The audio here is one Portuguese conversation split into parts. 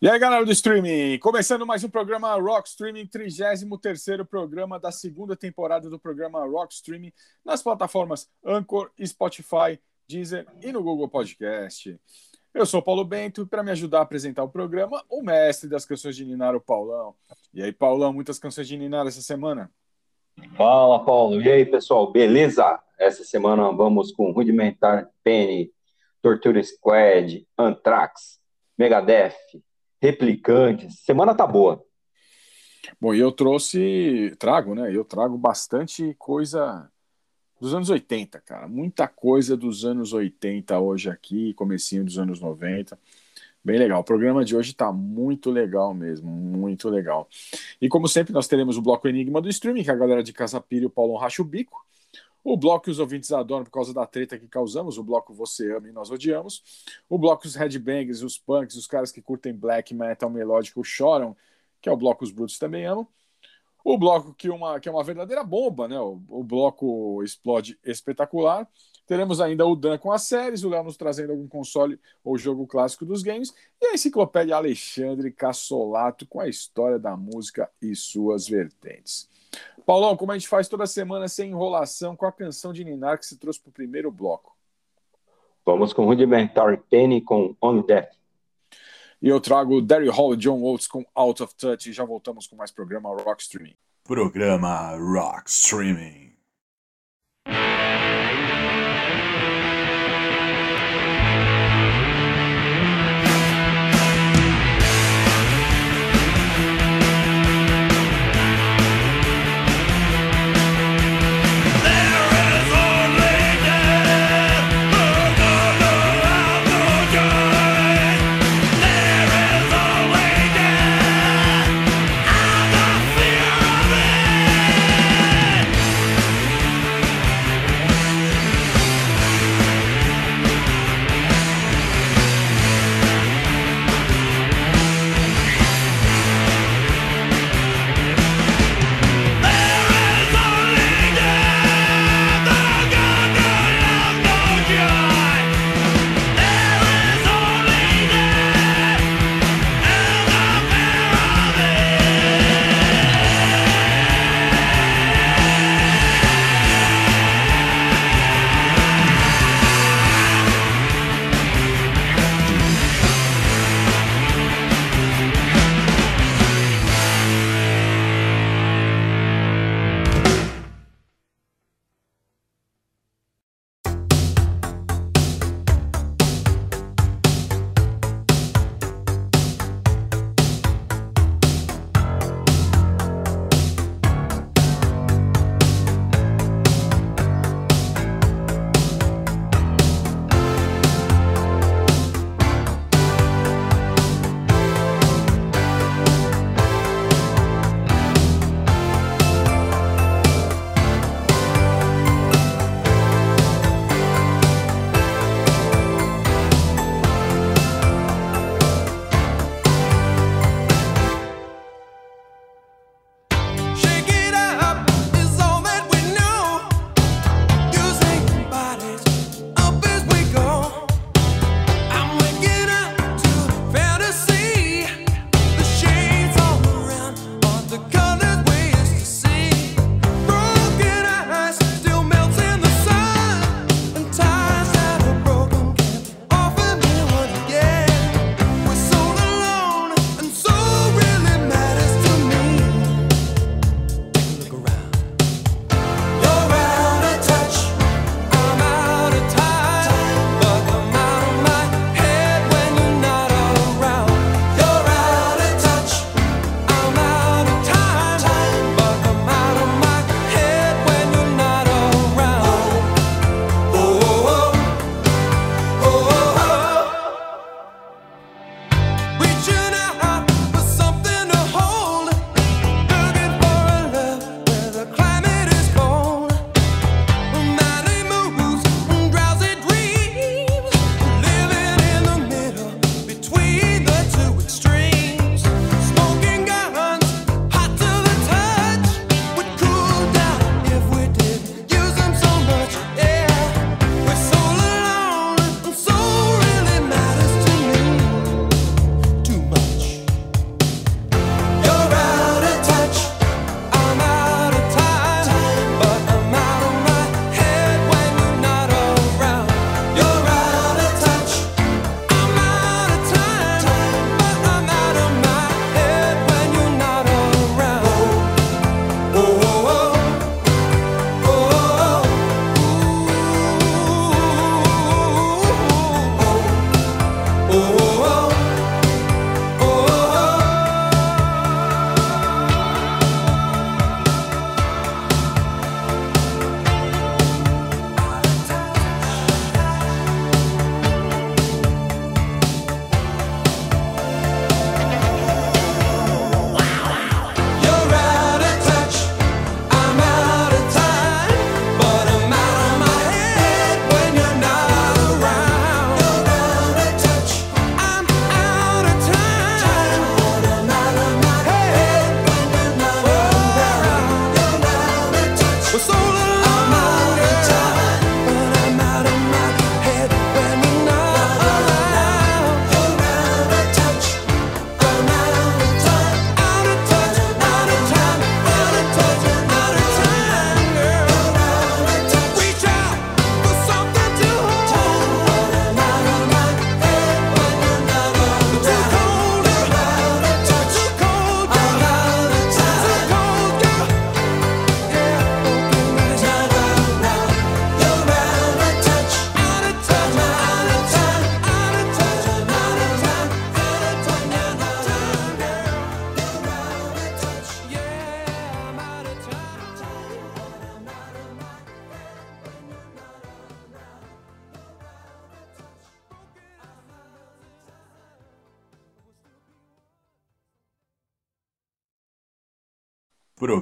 E aí, galera do streaming, começando mais um programa Rock Streaming, 33 programa da segunda temporada do programa Rock Streaming, nas plataformas Anchor, Spotify, Deezer e no Google Podcast. Eu sou Paulo Bento e para me ajudar a apresentar o programa, o mestre das canções de Ninar, o Paulão. E aí, Paulão, muitas canções de Ninar essa semana? Fala, Paulo. E aí, pessoal, beleza? Essa semana vamos com Rudimentar Penny, Torture Squad, Anthrax, Megadeth, replicantes. Semana tá boa. Bom, e eu trouxe, trago, né? Eu trago bastante coisa dos anos 80, cara. Muita coisa dos anos 80 hoje aqui, comecinho dos anos 90. Bem legal. O programa de hoje tá muito legal mesmo, muito legal. E como sempre, nós teremos o bloco Enigma do Streaming, que a galera de Casa Pira e o racha o bico. O bloco que os ouvintes adoram por causa da treta que causamos, o bloco Você Ama e Nós Odiamos. O bloco os headbangers, os punks, os caras que curtem black metal melódico choram, que é o bloco Os Brutos Também Amam. O bloco que, uma, que é uma verdadeira bomba, né? O, o bloco Explode Espetacular. Teremos ainda o Dan com as séries, o Léo nos trazendo algum console ou jogo clássico dos games, e a enciclopédia Alexandre Cassolato com a história da música e suas vertentes. Paulão, como a gente faz toda semana sem enrolação, com a canção de Ninar que se trouxe para o primeiro bloco? Vamos com Rudimentar Penny com On Death. E eu trago Derry Hall e John Oates com Out of Touch e já voltamos com mais programa Rock Streaming. Programa Rock Streaming.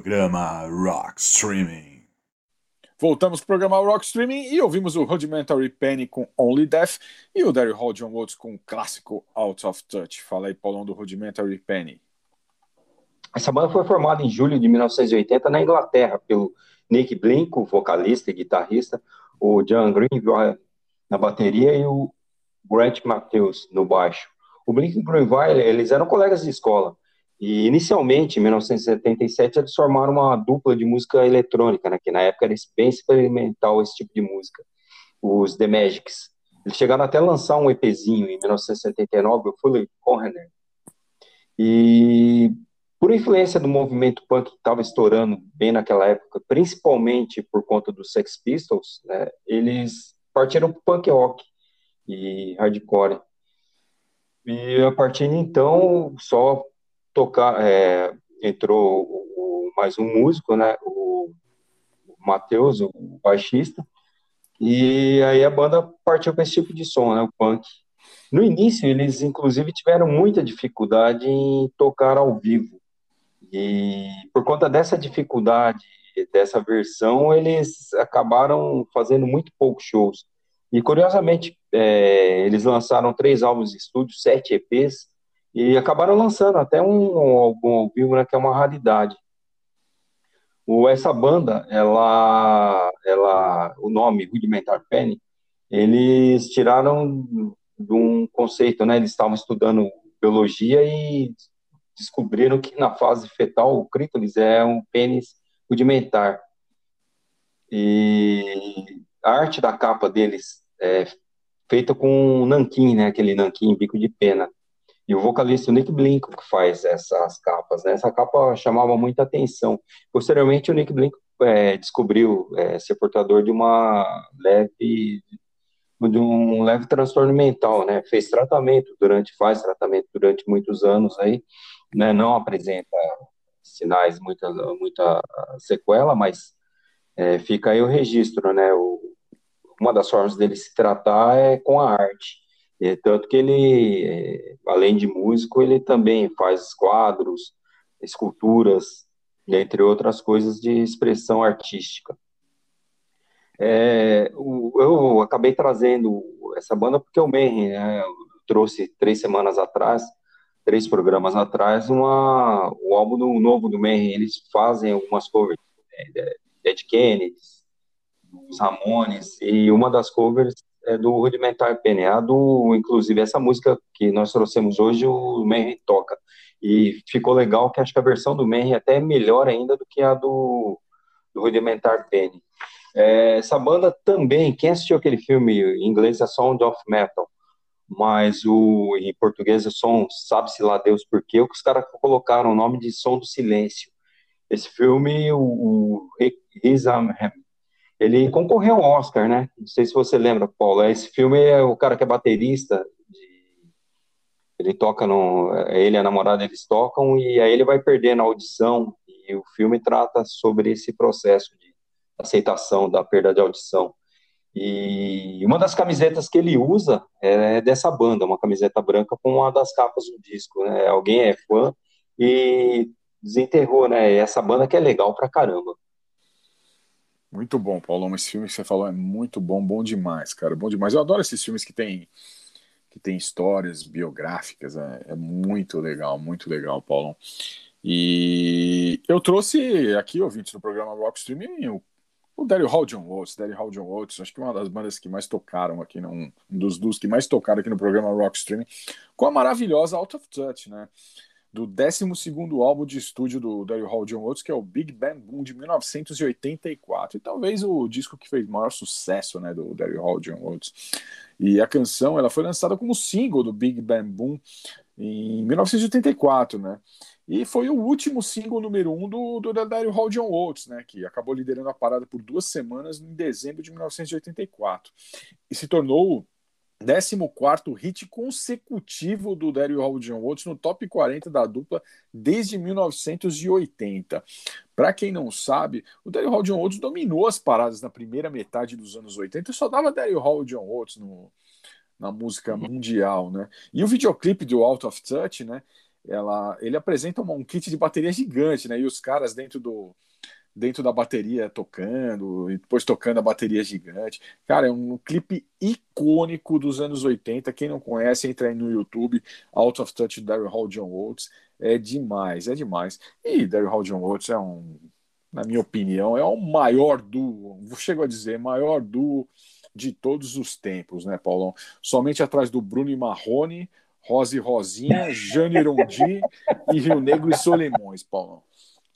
Programa Rock Streaming. Voltamos pro programa Rock Streaming e ouvimos o Rudimentary Penny com Only Death e o Daryl Hall John Oates com o clássico Out of Touch. Fala aí, Paulão, do Rudimentary Penny. Essa banda foi formada em julho de 1980 na Inglaterra pelo Nick Blink, o vocalista e guitarrista, o John Greenville na bateria e o Grant Matthews no baixo. O Blink e o Greenville, eles eram colegas de escola. E inicialmente, em 1977, eles formaram uma dupla de música eletrônica, né, que na época era bem experimental esse tipo de música, os The Magics. Eles chegaram até a lançar um EPzinho em 1979, o Fully Corner. E por influência do movimento punk que estava estourando bem naquela época, principalmente por conta dos Sex Pistols, né, eles partiram para punk rock e hardcore. E a partir de então, só tocar, é, entrou o, mais um músico, né, o, o Matheus, o baixista, e aí a banda partiu para esse tipo de som, né, o punk. No início, eles inclusive tiveram muita dificuldade em tocar ao vivo, e por conta dessa dificuldade, dessa versão, eles acabaram fazendo muito poucos shows. E curiosamente, é, eles lançaram três álbuns de estúdio, sete EPs, e acabaram lançando até um álbum ao vivo, né, que é uma raridade. O, essa banda, ela, ela, o nome Rudimentar Penny, eles tiraram de um conceito, né? Eles estavam estudando biologia e descobriram que na fase fetal o clítoris é um pênis rudimentar. E a arte da capa deles é feita com nanquim, né? Aquele nanquim bico de pena. E o vocalista Nick Blink que faz essas capas, né? Essa capa chamava muita atenção. Posteriormente, o Nick Blink é, descobriu é, ser portador de uma leve de um leve transtorno mental, né? Fez tratamento durante, faz tratamento durante muitos anos aí, né? Não apresenta sinais, muita, muita sequela, mas é, fica aí o registro, né? O, uma das formas dele se tratar é com a arte. É, tanto que ele, é, além de músico, ele também faz quadros, esculturas, entre outras coisas de expressão artística. É, eu acabei trazendo essa banda porque o Mayhem né, trouxe três semanas atrás, três programas atrás, uma, o álbum do, novo do Mayhem. Eles fazem algumas covers, né, Dead Kennedys, os Ramones, e uma das covers é do Rudimentar Penny, a do, inclusive, essa música que nós trouxemos hoje, o Manry toca. E ficou legal que acho que a versão do Manry é até melhor ainda do que a do, do Rudimentar Penny. É, essa banda também, quem assistiu aquele filme em inglês é Sound of Metal, mas o, em português é som, sabe-se lá Deus por quê, os caras colocaram o nome de Som do Silêncio. Esse filme, o, o Riz ele concorreu ao Oscar, né? Não sei se você lembra, Paulo. Esse filme é o cara que é baterista. Ele toca no. Ele e a namorada eles tocam e aí ele vai perder na audição. E o filme trata sobre esse processo de aceitação da perda de audição. E uma das camisetas que ele usa é dessa banda, uma camiseta branca com uma das capas do disco, né? Alguém é fã e desenterrou, né? Essa banda que é legal pra caramba. Muito bom, Paulão. Esse filme que você falou é muito bom, bom demais, cara. Bom demais. Eu adoro esses filmes que tem, que tem histórias biográficas. É, é muito legal, muito legal, Paulão. E eu trouxe aqui, ouvintes do programa Rock Streaming, o, o Daryl Hall John Oates. Daryl Hall John acho que é uma das bandas que mais tocaram aqui, um dos, dos que mais tocaram aqui no programa Rock Streaming, com a maravilhosa Out of Touch, né? Do 12 álbum de estúdio do Daryl Hall John Oates, que é o Big Band Boom de 1984, e talvez o disco que fez maior sucesso né, do Daryl Hall John Oates. E a canção ela foi lançada como single do Big Band Boom em 1984, né? E foi o último single número um do, do Daryl Hall John Oates, né? Que acabou liderando a parada por duas semanas em dezembro de 1984. E se tornou 14 hit consecutivo do Daryl Hall John Oates no top 40 da dupla desde 1980. Para quem não sabe, o Daryl Hall John Oates dominou as paradas na primeira metade dos anos 80 e só dava Daryl Hall John Oates no, na música mundial, né? E o videoclipe do Out of Touch, né? ela, ele apresenta um, um kit de bateria gigante, né? E os caras dentro do dentro da bateria tocando, e depois tocando a bateria gigante. Cara, é um clipe icônico dos anos 80. Quem não conhece, entra aí no YouTube, Out of Touch, Daryl Hall, John Oates. É demais, é demais. E Daryl Hall, John Oates é um, na minha opinião, é o maior duo, chego a dizer, maior duo de todos os tempos, né, Paulão? Somente atrás do Bruno e Marrone, Rose e Rosinha, Jane Rondi e Rio Negro e Solimões, Paulão.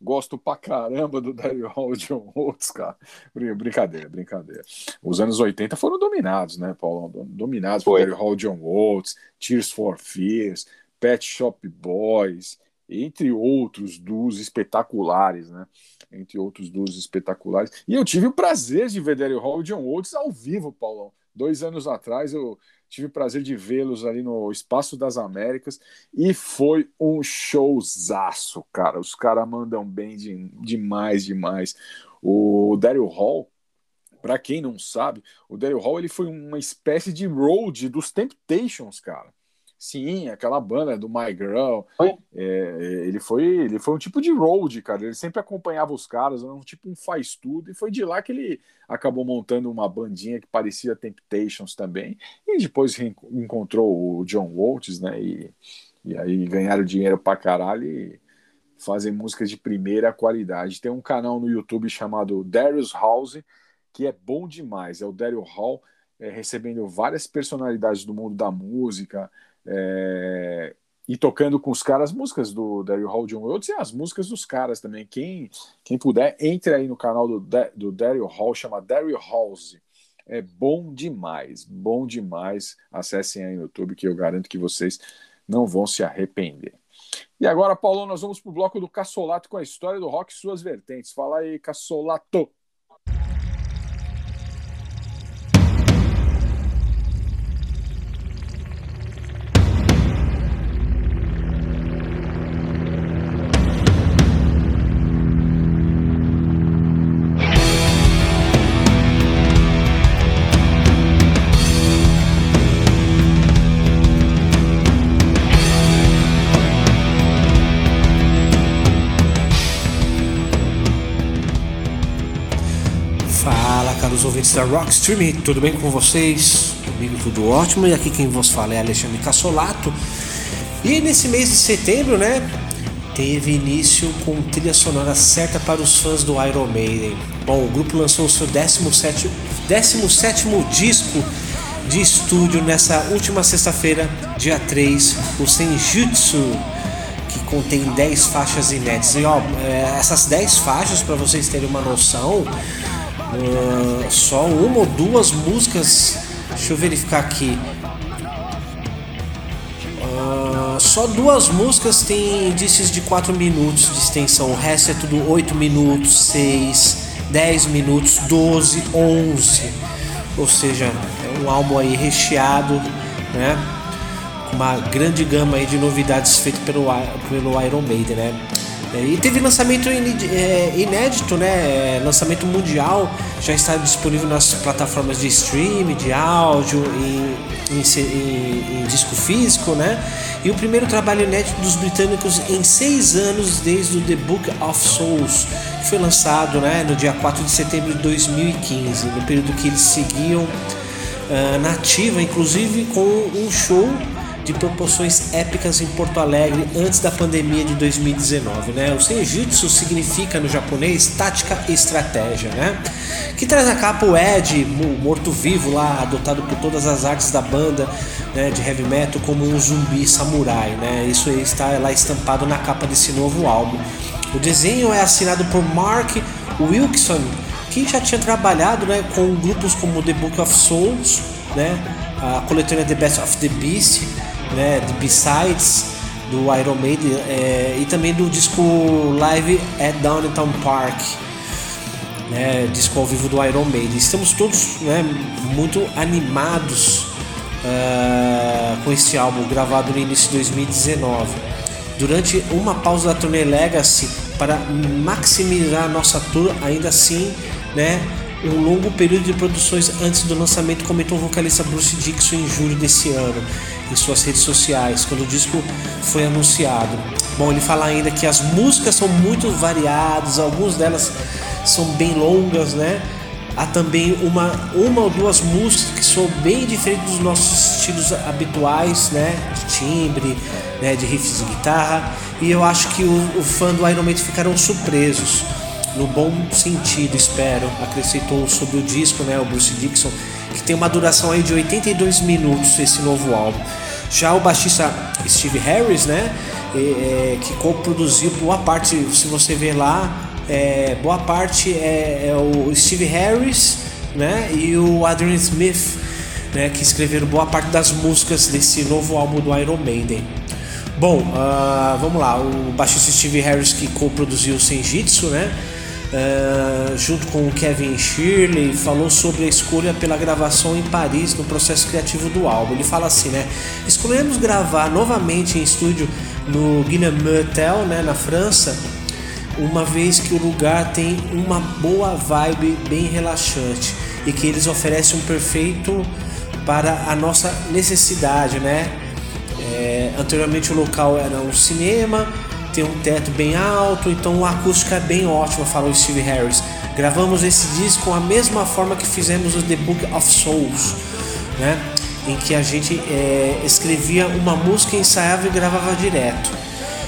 Gosto pra caramba do Daryl Hall e John Oates, cara. Brincadeira, brincadeira. Os anos 80 foram dominados, né, Paulo? Dominados por Daryl Hall e John Oates, Tears for Fears, Pet Shop Boys, entre outros dos espetaculares, né? Entre outros dos espetaculares. E eu tive o prazer de ver Daryl Hall e John Oates ao vivo, Paulão. Dois anos atrás eu tive o prazer de vê-los ali no Espaço das Américas e foi um showzaço, cara. Os caras mandam bem de, demais, demais. O Daryl Hall, para quem não sabe, o Daryl Hall ele foi uma espécie de road dos Temptations, cara. Sim, aquela banda do My Girl. É, ele, foi, ele foi um tipo de road, cara. Ele sempre acompanhava os caras, um tipo um faz tudo. E foi de lá que ele acabou montando uma bandinha que parecia Temptations também. E depois encontrou o John Waltz, né? E, e aí ganharam dinheiro pra caralho e fazem músicas de primeira qualidade. Tem um canal no YouTube chamado Darius House, que é bom demais. É o Daryl Hall é, recebendo várias personalidades do mundo da música é, e tocando com os caras músicas do Daryl Hall John Oates e as músicas dos caras também. Quem, quem puder, entre aí no canal do, do Daryl Hall, chama Daryl Halls. É bom demais, bom demais. Acessem aí no YouTube que eu garanto que vocês não vão se arrepender. E agora, Paulo, nós vamos para o bloco do Cassolato com a história do rock e suas vertentes. Fala aí, Cassolato. Ouvintes da Rock Stream, tudo bem com vocês? Comigo tudo ótimo e aqui quem vos fala é Alexandre Cassolato. E nesse mês de setembro, né, teve início com trilha sonora certa para os fãs do Iron Maiden. Bom, o grupo lançou o seu 17, 17 disco de estúdio nessa última sexta-feira, dia 3, o Senjutsu, que contém 10 faixas inéditas. E ó, é, essas 10 faixas, para vocês terem uma noção, Uh, só uma ou duas músicas. Deixa eu verificar aqui. Uh, só duas músicas têm indícios de 4 minutos de extensão. O resto é tudo 8 minutos, 6, 10 minutos, 12, 11. Ou seja, é um álbum aí recheado, né? Com uma grande gama aí de novidades feitas pelo, pelo Iron Maiden, né? É, e teve lançamento é, inédito, né? É, lançamento mundial, já está disponível nas plataformas de streaming, de áudio, em, em, em, em, disco físico, né? E o primeiro trabalho inédito dos britânicos em seis anos, desde o The Book of Souls, que foi lançado né, no dia 4 de setembro de 2015, no período que eles seguiam uh, na ativa, inclusive com um show de proporções épicas em Porto Alegre antes da pandemia de 2019, né? O Senjutsu significa no japonês tática e estratégia, né? Que traz a capa o Ed, morto-vivo lá, adotado por todas as artes da banda né, de heavy metal como um zumbi samurai, né? Isso está lá estampado na capa desse novo álbum. O desenho é assinado por Mark Wilkson, que já tinha trabalhado né, com grupos como The Book of Souls, né, a coletânea The Best of the Beast, né, de B-Sides do Iron Maiden é, e também do disco Live at Downtown Park, né, disco ao vivo do Iron Maiden. Estamos todos né, muito animados uh, com este álbum gravado no início de 2019. Durante uma pausa da turnê Legacy para maximizar nossa tour, ainda assim, né, um longo período de produções antes do lançamento, comentou o vocalista Bruce Dixon em julho desse ano. Em suas redes sociais quando o disco foi anunciado. Bom, ele fala ainda que as músicas são muito variadas, algumas delas são bem longas, né? Há também uma, uma ou duas músicas que são bem diferentes dos nossos estilos habituais, né? De timbre, né? de riffs de guitarra. E eu acho que o, o fã do Iron Maiden ficaram surpresos, no bom sentido, espero. Acrescentou sobre o disco, né? O Bruce Dixon, que tem uma duração aí de 82 minutos esse novo álbum. Já o baixista Steve Harris, né? É, que co-produziu boa parte, se você ver lá, é, boa parte é, é, o Steve Harris né, e o Adrian Smith, né, que escreveram boa parte das músicas desse novo álbum do Iron Maiden. Bom, uh, vamos lá, o baixista Steve Harris que co-produziu o Senjitsu, né? Uh, junto com o Kevin Shirley, falou sobre a escolha pela gravação em Paris no processo criativo do álbum. Ele fala assim, né? Escolhemos gravar novamente em estúdio no Guilherme Hotel, né, na França, uma vez que o lugar tem uma boa vibe bem relaxante e que eles oferecem um perfeito para a nossa necessidade, né? É, anteriormente o local era um cinema, tem um teto bem alto, então a acústica é bem ótima, falou Steve Harris. Gravamos esse disco com a mesma forma que fizemos o The Book of Souls, né? Em que a gente é, escrevia uma música, ensaiava e gravava direto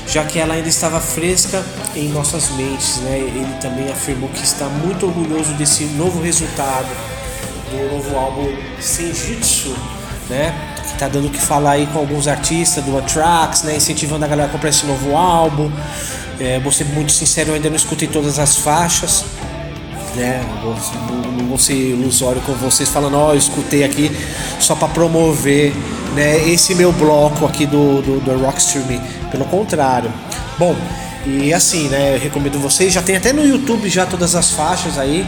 já que ela ainda estava fresca em nossas mentes. Né? Ele também afirmou que está muito orgulhoso desse novo resultado do novo álbum Senjutsu, né? que está dando o que falar aí com alguns artistas do Anthrax, né? incentivando a galera a comprar esse novo álbum. É, vou ser muito sincero, eu ainda não escutei todas as faixas. Né? Não vou ser ilusório com vocês falando, ó, oh, eu escutei aqui só para promover né, esse meu bloco aqui do, do, do Rockstream pelo contrário. Bom, e assim, né, eu recomendo vocês, já tem até no YouTube já todas as faixas aí,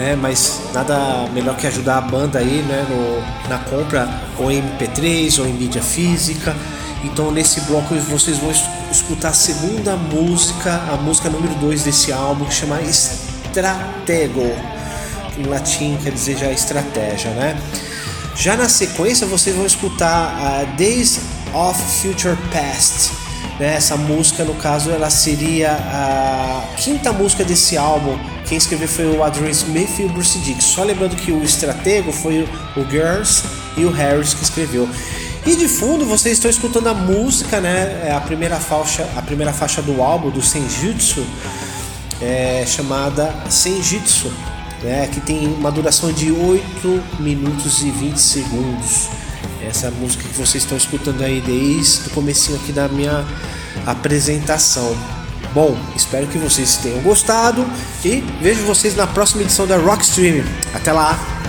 né, mas nada melhor que ajudar a banda aí, né, no, na compra ou em MP3 ou em mídia física. Então nesse bloco vocês vão escutar a segunda música, a música número 2 desse álbum que chama Stratego. Em latim quer dizer já estratégia, né? Já na sequência vocês vão escutar a Days of Future Past né? Essa música, no caso, ela seria a quinta música desse álbum. Quem escreveu foi o Adrian Smith e o Bruce Dix. Só lembrando que o estratego foi o Girls e o Harris que escreveu. E de fundo vocês estão escutando a música, né? É a primeira faixa, a primeira faixa do álbum do Senjutsu, é chamada Senjutsu, né? Que tem uma duração de 8 minutos e 20 segundos. Essa música que vocês estão escutando aí desde o comecinho aqui da minha apresentação. Bom, espero que vocês tenham gostado e vejo vocês na próxima edição da Rockstream. Até lá!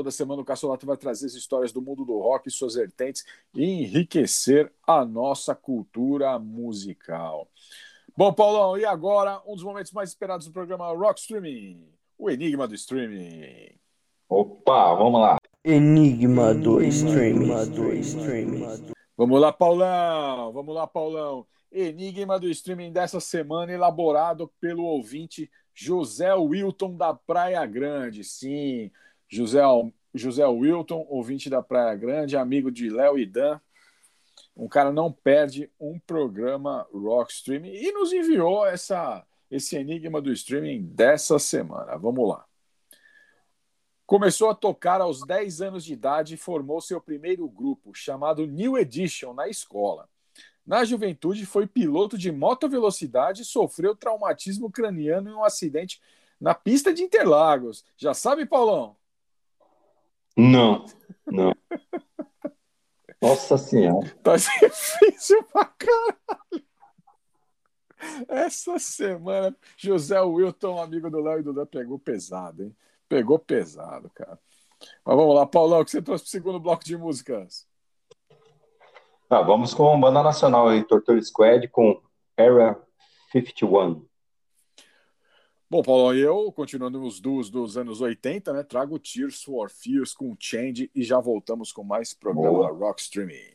Toda semana o Cassolato vai trazer as histórias do mundo do rock e suas vertentes e enriquecer a nossa cultura musical. Bom, Paulão, e agora um dos momentos mais esperados do programa Rock Streaming, o Enigma do Streaming. Opa, vamos lá. Enigma do Streaming. Vamos lá, Paulão. Vamos lá, Paulão. Enigma do Streaming dessa semana elaborado pelo ouvinte José Wilton da Praia Grande. Sim, José, José Wilton, ouvinte da Praia Grande, amigo de Léo e Dan. Um cara não perde um programa Rock Streaming e nos enviou essa, esse enigma do streaming dessa semana. Vamos lá. Começou a tocar aos 10 anos de idade e formou seu primeiro grupo, chamado New Edition, na escola. Na juventude, foi piloto de moto velocidade e sofreu traumatismo craniano em um acidente na pista de Interlagos. Já sabe, Paulão? Não, não. Nossa Senhora. Tá difícil pra caralho. Essa semana, José Wilton, amigo do Léo e do Dan, pegou pesado, hein? Pegou pesado, cara. Mas vamos lá, Paulão, o que você trouxe para o segundo bloco de músicas? Ah, vamos com banda nacional aí, Torture Squad com Era 51. Bom, Paulo, eu, continuando nos duos dos anos 80, né, trago Tears for Fears com Change e já voltamos com mais programa Boa. Rock Streaming.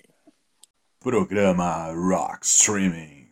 Programa Rock Streaming.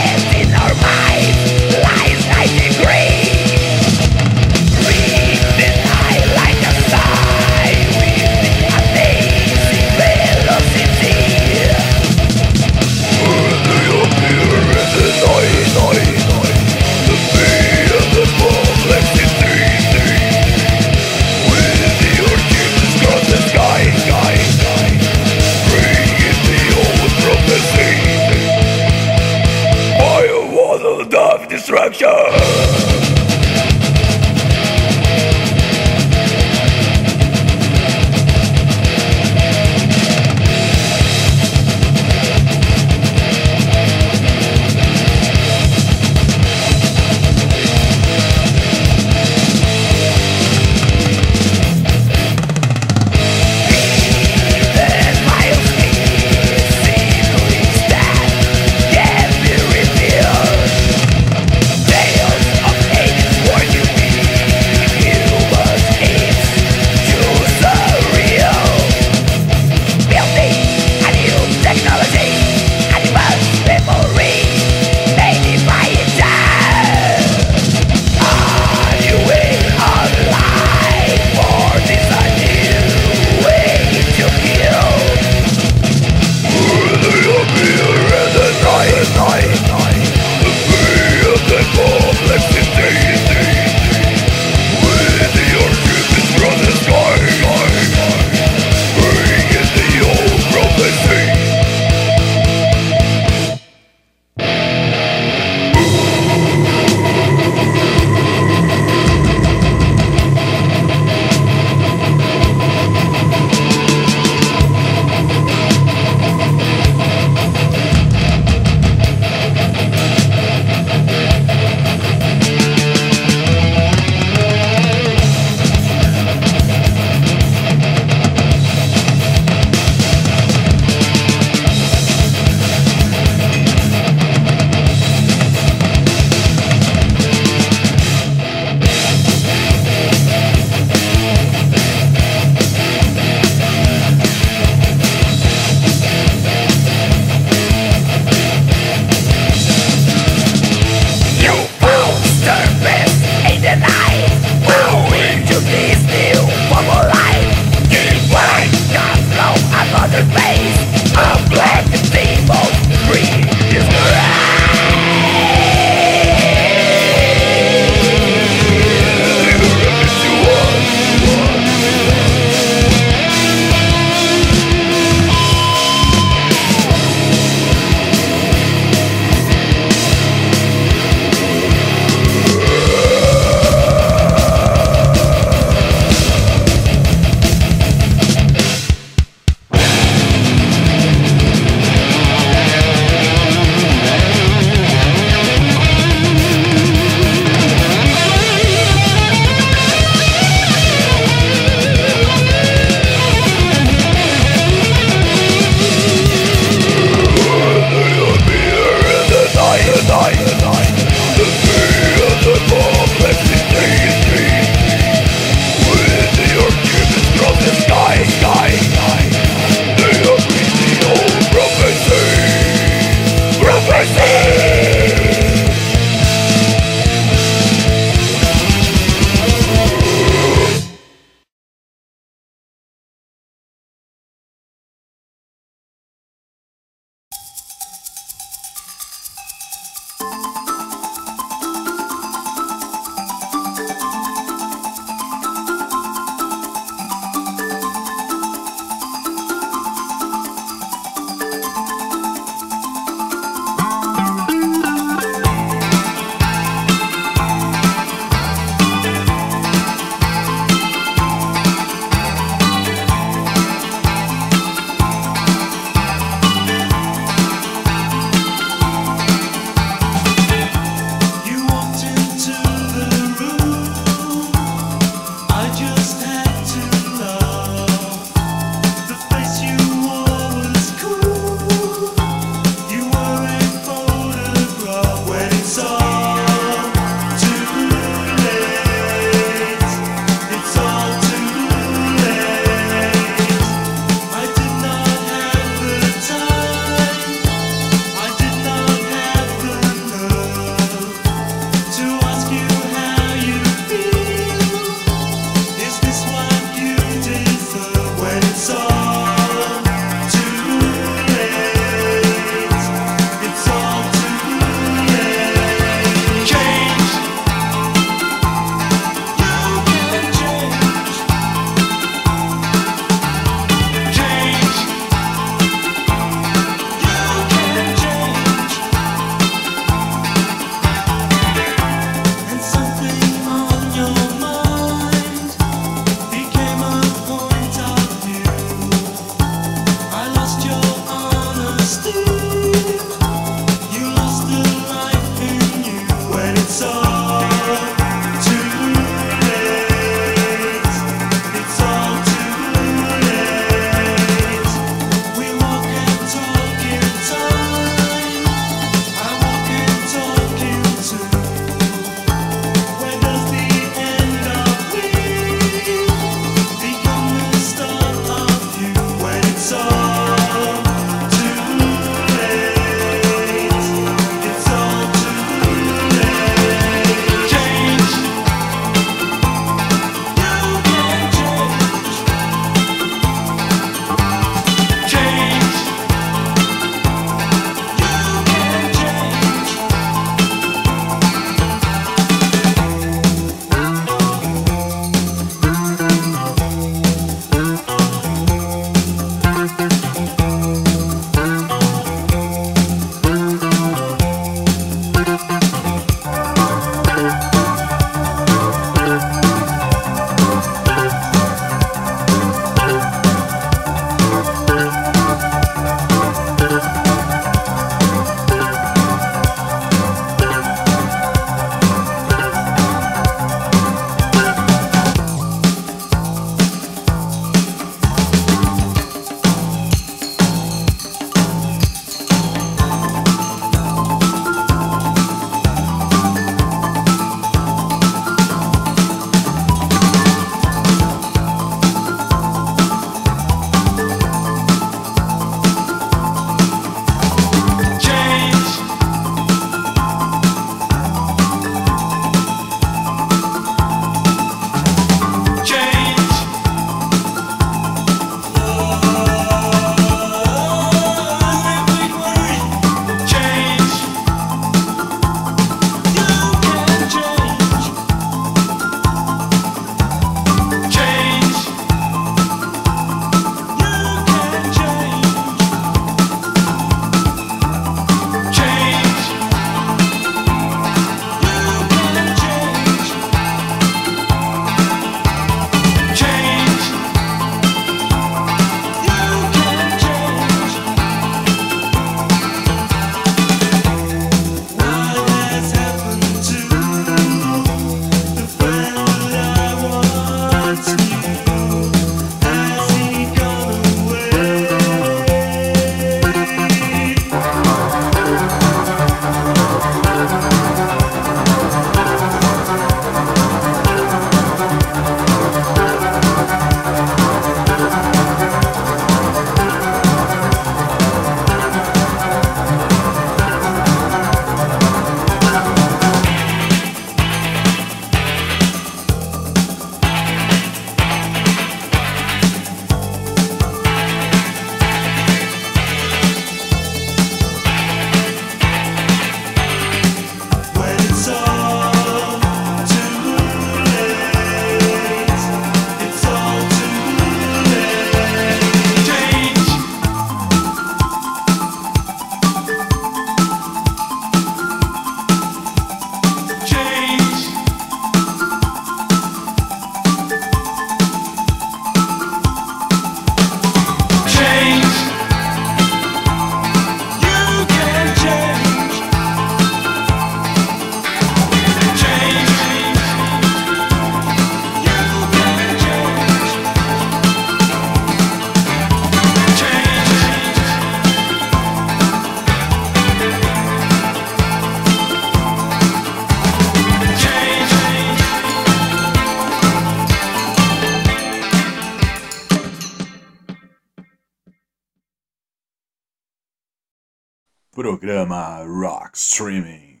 Programa Rock Streaming.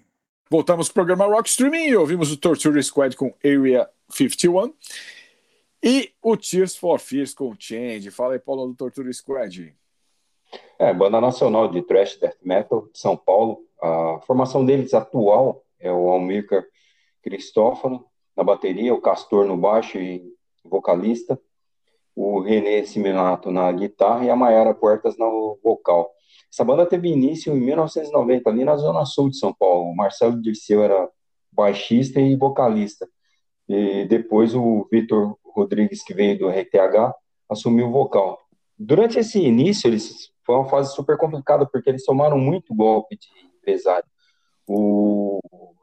Voltamos pro programa Rock Streaming e ouvimos o Torture Squad com Area 51 e o Tears for Fears com Change. Fala aí, Paulo, do Torture Squad. É, banda nacional de thrash death metal de São Paulo. A formação deles atual é o Almir Cristófano na bateria, o Castor no baixo e vocalista, o René Siminato na guitarra e a Mayara Puertas no vocal. Essa banda teve início em 1990, ali na Zona Sul de São Paulo. O Marcelo Dirceu era baixista e vocalista. E depois o Vitor Rodrigues, que veio do RTH, assumiu o vocal. Durante esse início, eles foi uma fase super complicada, porque eles tomaram muito golpe de empresário. O,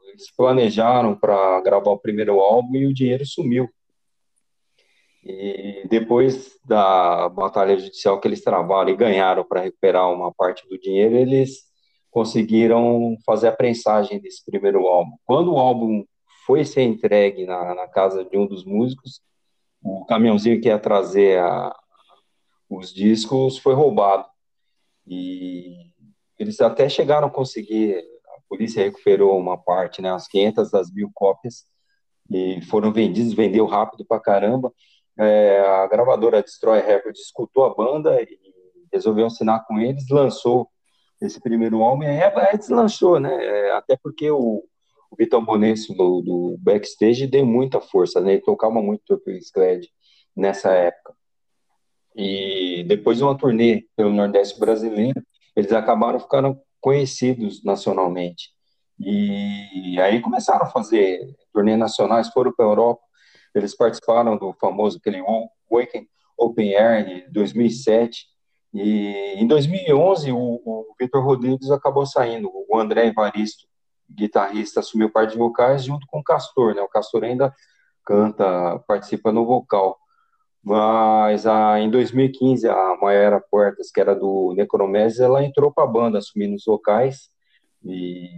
eles planejaram para gravar o primeiro álbum e o dinheiro sumiu. E depois da batalha judicial que eles travaram e ganharam para recuperar uma parte do dinheiro, eles conseguiram fazer a prensagem desse primeiro álbum. Quando o álbum foi ser entregue na, na casa de um dos músicos, o caminhãozinho que ia trazer a, os discos foi roubado. E eles até chegaram a conseguir, a polícia recuperou uma parte, né, as 500 das mil cópias, e foram vendidos, vendeu rápido pra caramba, é, a gravadora Destroy Records escutou a banda e resolveu assinar com eles, lançou esse primeiro álbum e aí deslanchou, né? É, até porque o, o Vitor do, do, backstage deu muita força, né? Ele tocava muito Torture Squad nessa época. E depois de uma turnê pelo Nordeste brasileiro, eles acabaram ficando conhecidos nacionalmente. E aí começaram a fazer turnê nacionais, foram para a Europa, eles participaram do famoso aquele Waken Open Air de 2007. E em 2011 o, o Vitor Rodrigues acabou saindo. O André Evaristo, guitarrista, assumiu parte de vocais junto com o Castor, né? O Castor ainda canta, participa no vocal. Mas a, em 2015 a Maera Portas, que era do Necromeses, ela entrou para a banda assumindo os vocais e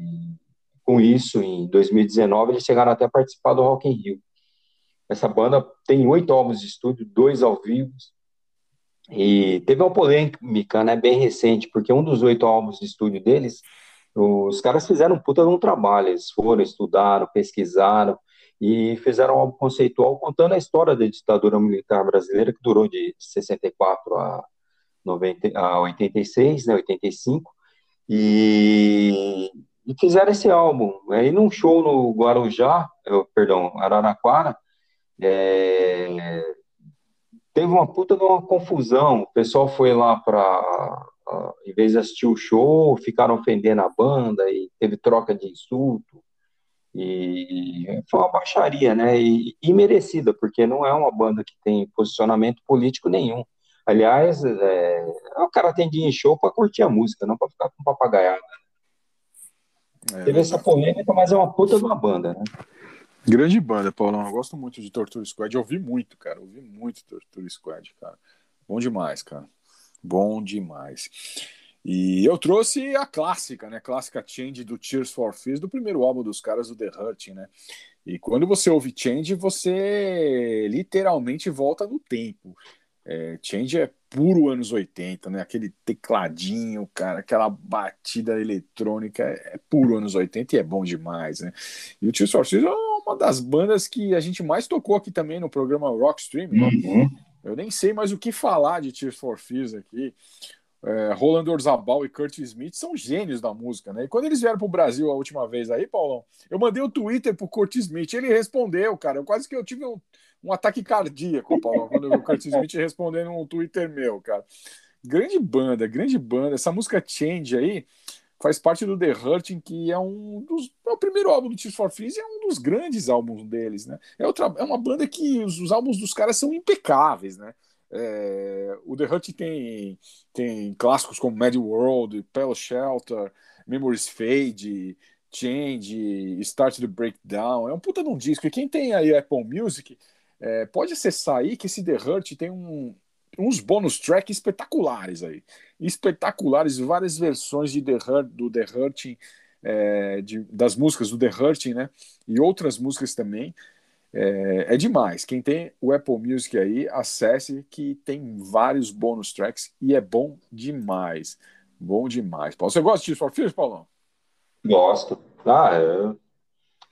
com isso em 2019 eles chegaram até a participar do Rock in Rio. Essa banda tem oito álbuns de estúdio, dois ao vivo. E teve uma polêmica, né, bem recente, porque um dos oito álbuns de estúdio deles, os caras fizeram um puta de um trabalho. Eles foram, estudaram, pesquisaram e fizeram um álbum conceitual contando a história da ditadura militar brasileira, que durou de 64 a, 90, a 86, né, 85. E, e fizeram esse álbum. Aí num show no Guarujá, eu, perdão, Araraquara, é, teve uma puta de uma confusão. O pessoal foi lá para, em vez de assistir o show, ficaram ofendendo a banda e teve troca de insulto. E foi uma baixaria, né? E, e merecida, porque não é uma banda que tem posicionamento político nenhum. Aliás, é, o cara tem de ir em show para curtir a música, não para ficar com papagaiada. É, Teve essa polêmica, mas é uma puta de uma banda, né? Grande banda, Paulão. Eu gosto muito de Torture Squad. Eu ouvi muito, cara. Eu ouvi muito Torture Squad, cara. Bom demais, cara. Bom demais. E eu trouxe a clássica, né? Clássica Change do Tears for Fears, do primeiro álbum dos caras, do The Hurting, né? E quando você ouve Change, você literalmente volta no tempo. É, Change é puro anos 80, né? Aquele tecladinho, cara, aquela batida eletrônica é, é puro anos 80 e é bom demais, né? E o Tears for Fears é uma das bandas que a gente mais tocou aqui também no programa Rock Stream. Uhum. Eu nem sei mais o que falar de Tears for Fears aqui. É, Roland Orzabal e Curtis Smith são gênios da música, né? E quando eles vieram pro Brasil a última vez aí, Paulão, eu mandei o um Twitter pro Curtis Smith, ele respondeu, cara. Eu quase que eu tive um, um ataque cardíaco, Paulão, quando eu vi o Curtis Smith respondendo um Twitter meu, cara. Grande banda, grande banda. Essa música Change aí, faz parte do The Hurting, que é um dos. É o primeiro álbum do Tears for Fears e é um dos grandes álbuns deles, né? É, outra, é uma banda que os, os álbuns dos caras são impecáveis, né? É, o The Hurting tem, tem clássicos como Mad World, Pale Shelter, Memories Fade, Change, Start the Breakdown. É um puta de um disco. E quem tem aí Apple Music é, pode acessar aí que esse The Hurt tem um, uns bônus track espetaculares aí. Espetaculares, várias versões de The Hurt, do The Hurting, é, de, das músicas do The Hurting, né? E outras músicas também. É, é, demais. Quem tem o Apple Music aí, acesse que tem vários bônus tracks e é bom demais. Bom demais, Paulo. Você gosta de Tears for Fears, Paulão? Gosto. Ah, é...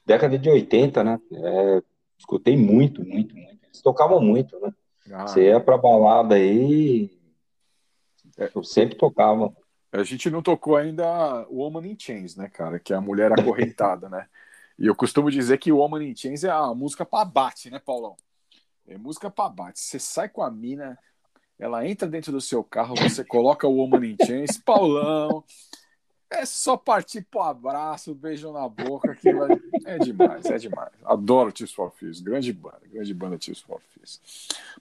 década de 80, né? É... Escutei muito, muito, muito. Eles tocavam muito, né? Ah, Você ia pra balada aí, eu sempre tocava. A gente não tocou ainda o Woman in Chains, né, cara? Que é a mulher acorrentada, né? E eu costumo dizer que o Woman in Chains é a música pra bate, né, Paulão? É música pra bate. Você sai com a mina, ela entra dentro do seu carro, você coloca o Woman in Chains, Paulão. É só partir pro abraço, beijo na boca, que vai... é demais, é demais. Adoro Tears for Fears, grande banda, grande banda Tears for Fears.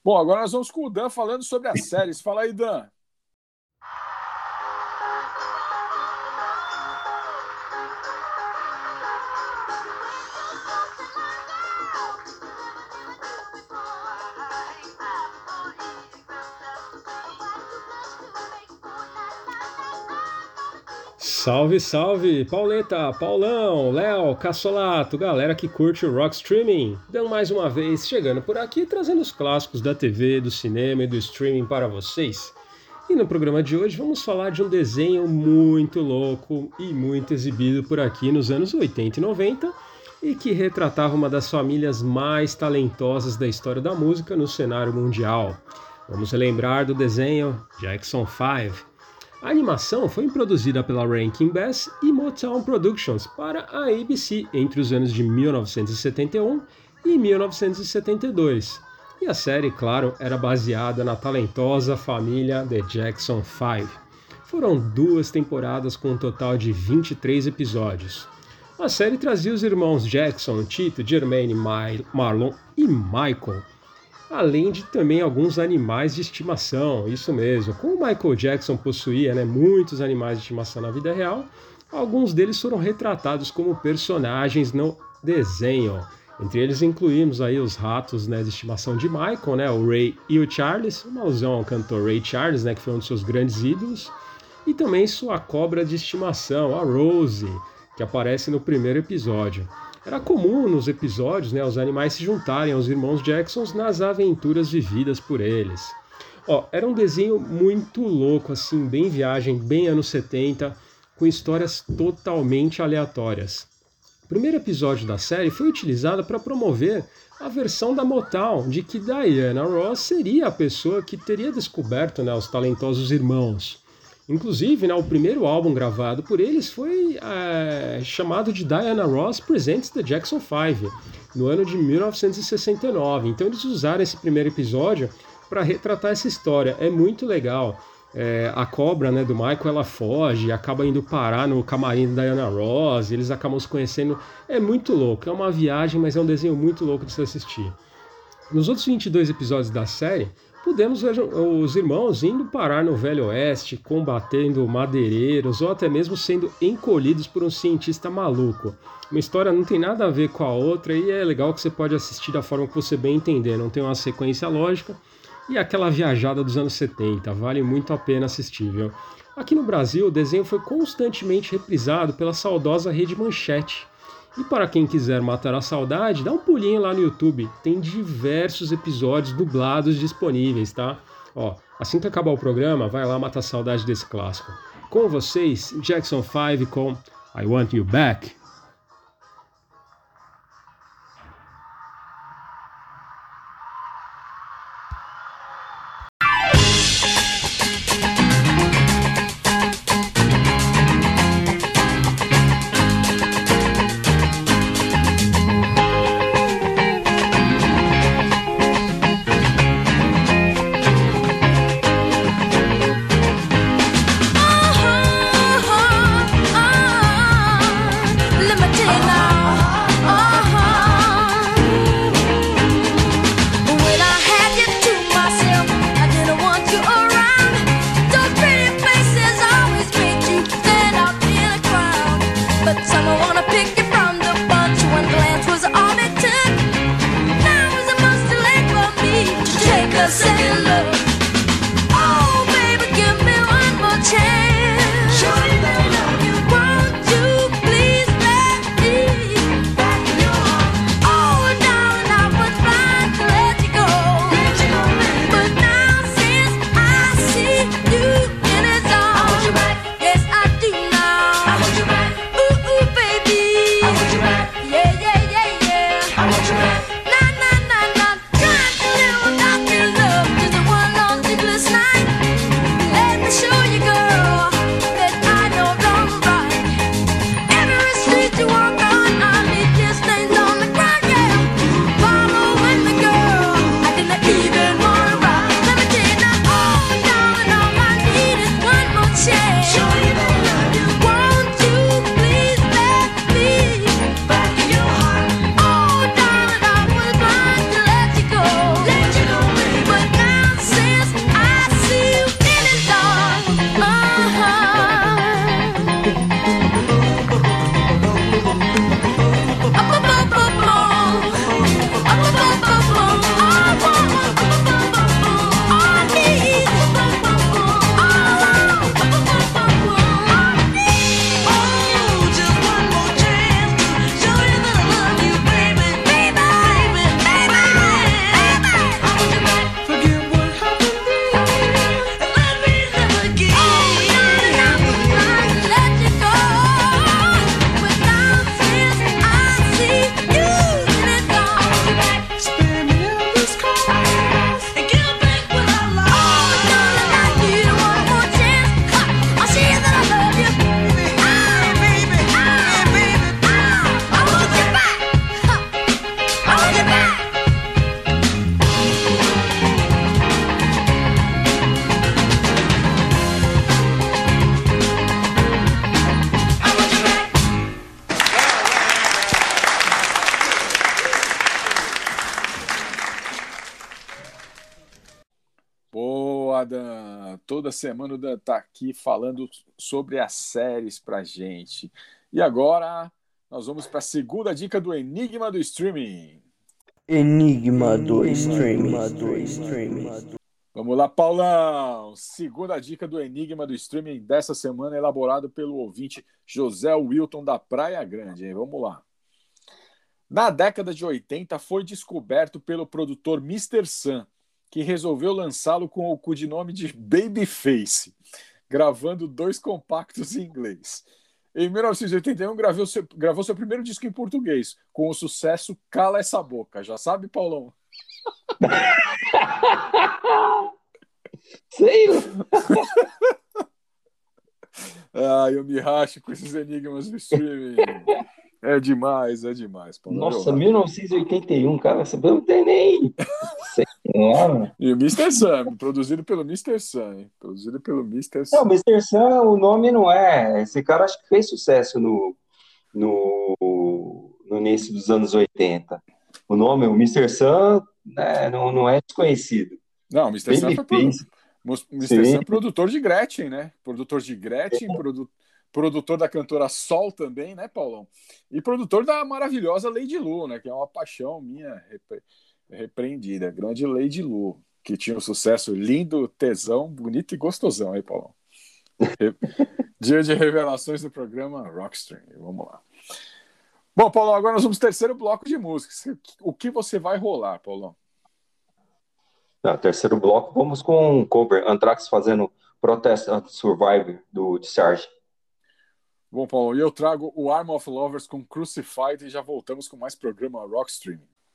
Bom, agora nós vamos com o Dan falando sobre as séries. Fala aí, Dan. Salve, salve, Pauleta, Paulão, Léo, Cassolato, galera que curte o rock streaming. Dan mais uma vez chegando por aqui trazendo os clássicos da TV, do cinema e do streaming para vocês. E no programa de hoje vamos falar de um desenho muito louco e muito exibido por aqui nos anos 80 e 90 e que retratava uma das famílias mais talentosas da história da música no cenário mundial. Vamos relembrar do desenho Jackson 5. A animação foi produzida pela Rankin Bass e Motown Productions para a ABC entre os anos de 1971 e 1972. E a série, claro, era baseada na talentosa família The Jackson 5. Foram duas temporadas com um total de 23 episódios. A série trazia os irmãos Jackson, Tito, Jermaine, Marlon e Michael além de também alguns animais de estimação, isso mesmo. Como Michael Jackson possuía né, muitos animais de estimação na vida real, alguns deles foram retratados como personagens no desenho. Entre eles incluímos aí os ratos né, de estimação de Michael, né, o Ray e o Charles, o mauzão o cantor Ray Charles, né, que foi um dos seus grandes ídolos, e também sua cobra de estimação, a Rose, que aparece no primeiro episódio. Era comum nos episódios né, os animais se juntarem aos irmãos Jacksons nas aventuras vividas por eles. Ó, era um desenho muito louco, assim, bem viagem, bem anos 70, com histórias totalmente aleatórias. O primeiro episódio da série foi utilizado para promover a versão da Motown de que Diana Ross seria a pessoa que teria descoberto né, os talentosos irmãos. Inclusive, né, o primeiro álbum gravado por eles foi é, chamado de Diana Ross Presents the Jackson 5, no ano de 1969. Então eles usaram esse primeiro episódio para retratar essa história. É muito legal. É, a cobra né, do Michael ela foge, acaba indo parar no camarim da Diana Ross, eles acabam se conhecendo. É muito louco, é uma viagem, mas é um desenho muito louco de se assistir. Nos outros 22 episódios da série, Podemos ver os irmãos indo parar no Velho Oeste, combatendo madeireiros ou até mesmo sendo encolhidos por um cientista maluco. Uma história não tem nada a ver com a outra e é legal que você pode assistir da forma que você bem entender, não tem uma sequência lógica. E aquela viajada dos anos 70, vale muito a pena assistir, viu? Aqui no Brasil, o desenho foi constantemente reprisado pela saudosa Rede Manchete. E para quem quiser matar a saudade, dá um pulinho lá no YouTube. Tem diversos episódios dublados disponíveis, tá? Ó, assim que acabar o programa, vai lá matar a saudade desse clássico. Com vocês, Jackson 5 com I Want You Back. Semana o Dan tá aqui falando sobre as séries pra gente. E agora nós vamos para a segunda dica do Enigma do Streaming. Enigma do Streaming. Vamos lá, Paulão. Segunda dica do Enigma do Streaming dessa semana, elaborado pelo ouvinte José Wilton da Praia Grande. Hein? Vamos lá. Na década de 80, foi descoberto pelo produtor Mr. Sun, que resolveu lançá-lo com o codinome de Babyface, gravando dois compactos em inglês. Em 1981, gravou seu, gravou seu primeiro disco em português, com o sucesso Cala Essa Boca. Já sabe, Paulão? Sei. ah, eu me racho com esses enigmas do streaming. É demais, é demais. Paulão. Nossa, 1981, cara, você não tem nem. Senhora. E o Mr. Sam, produzido pelo Mr. Sam. Produzido pelo Mr. Não, Sam. o Mr. Sam, o nome não é. Esse cara acho que fez sucesso no, no, no início dos anos 80. O nome, o Mr. Sam, né, não, não é desconhecido. Não, o Mr. Sam foi produ... Babyface. o Mr. Sam é produtor de Gretchen, né? Produtor de Gretchen, produ- produtor da cantora Sol também, né, Paulão? E produtor da maravilhosa Lady Lu, né? Que é uma paixão minha repreendida. Grande Lady Lu, que tinha um sucesso lindo, tesão, bonito e gostosão, aí, Paulão. Dia de revelações do programa Rockstream. Vamos lá. Bom, Paulão, agora nós vamos pro terceiro bloco de músicas. O que você vai rolar, Paulão? No terceiro bloco, vamos com um cover. Anthrax fazendo Protest Survivor do Discharge. Bom, Paulo, e eu trago o Arm of Lovers com Crucified e já voltamos com mais programa Rockstream.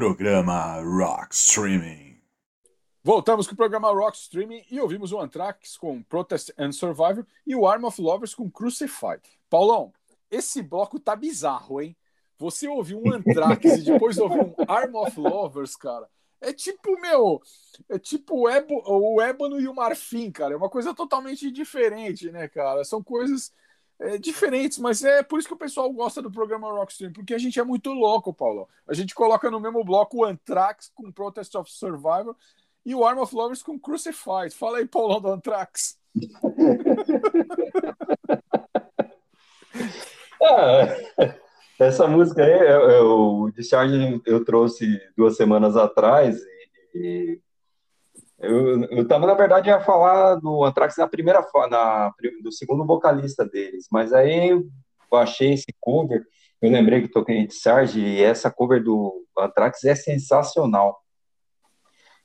Programa Rock Streaming. Voltamos com o programa Rock Streaming e ouvimos o Anthrax com Protest and Survivor e o Arm of Lovers com Crucified. Paulão, esse bloco tá bizarro, hein? Você ouviu um Anthrax e depois ouviu um Arm of Lovers, cara. É tipo, meu, é tipo o ébano e o marfim, cara. É uma coisa totalmente diferente, né, cara? São coisas é, diferentes, mas é por isso que o pessoal gosta do programa Rockstream, porque a gente é muito louco, Paulo. A gente coloca no mesmo bloco o Anthrax com Protest of Survivor e o Arm of Lovers com Crucified. Fala aí, Paulão do Anthrax. Ah, essa música aí, eu, eu- o Discharge eu trouxe duas semanas atrás e, e eu, eu tava, na verdade, ia falar do Anthrax na primeira, na, do segundo vocalista deles, mas aí eu achei esse cover, eu lembrei que toquei em Discharge e essa cover do Anthrax é sensacional.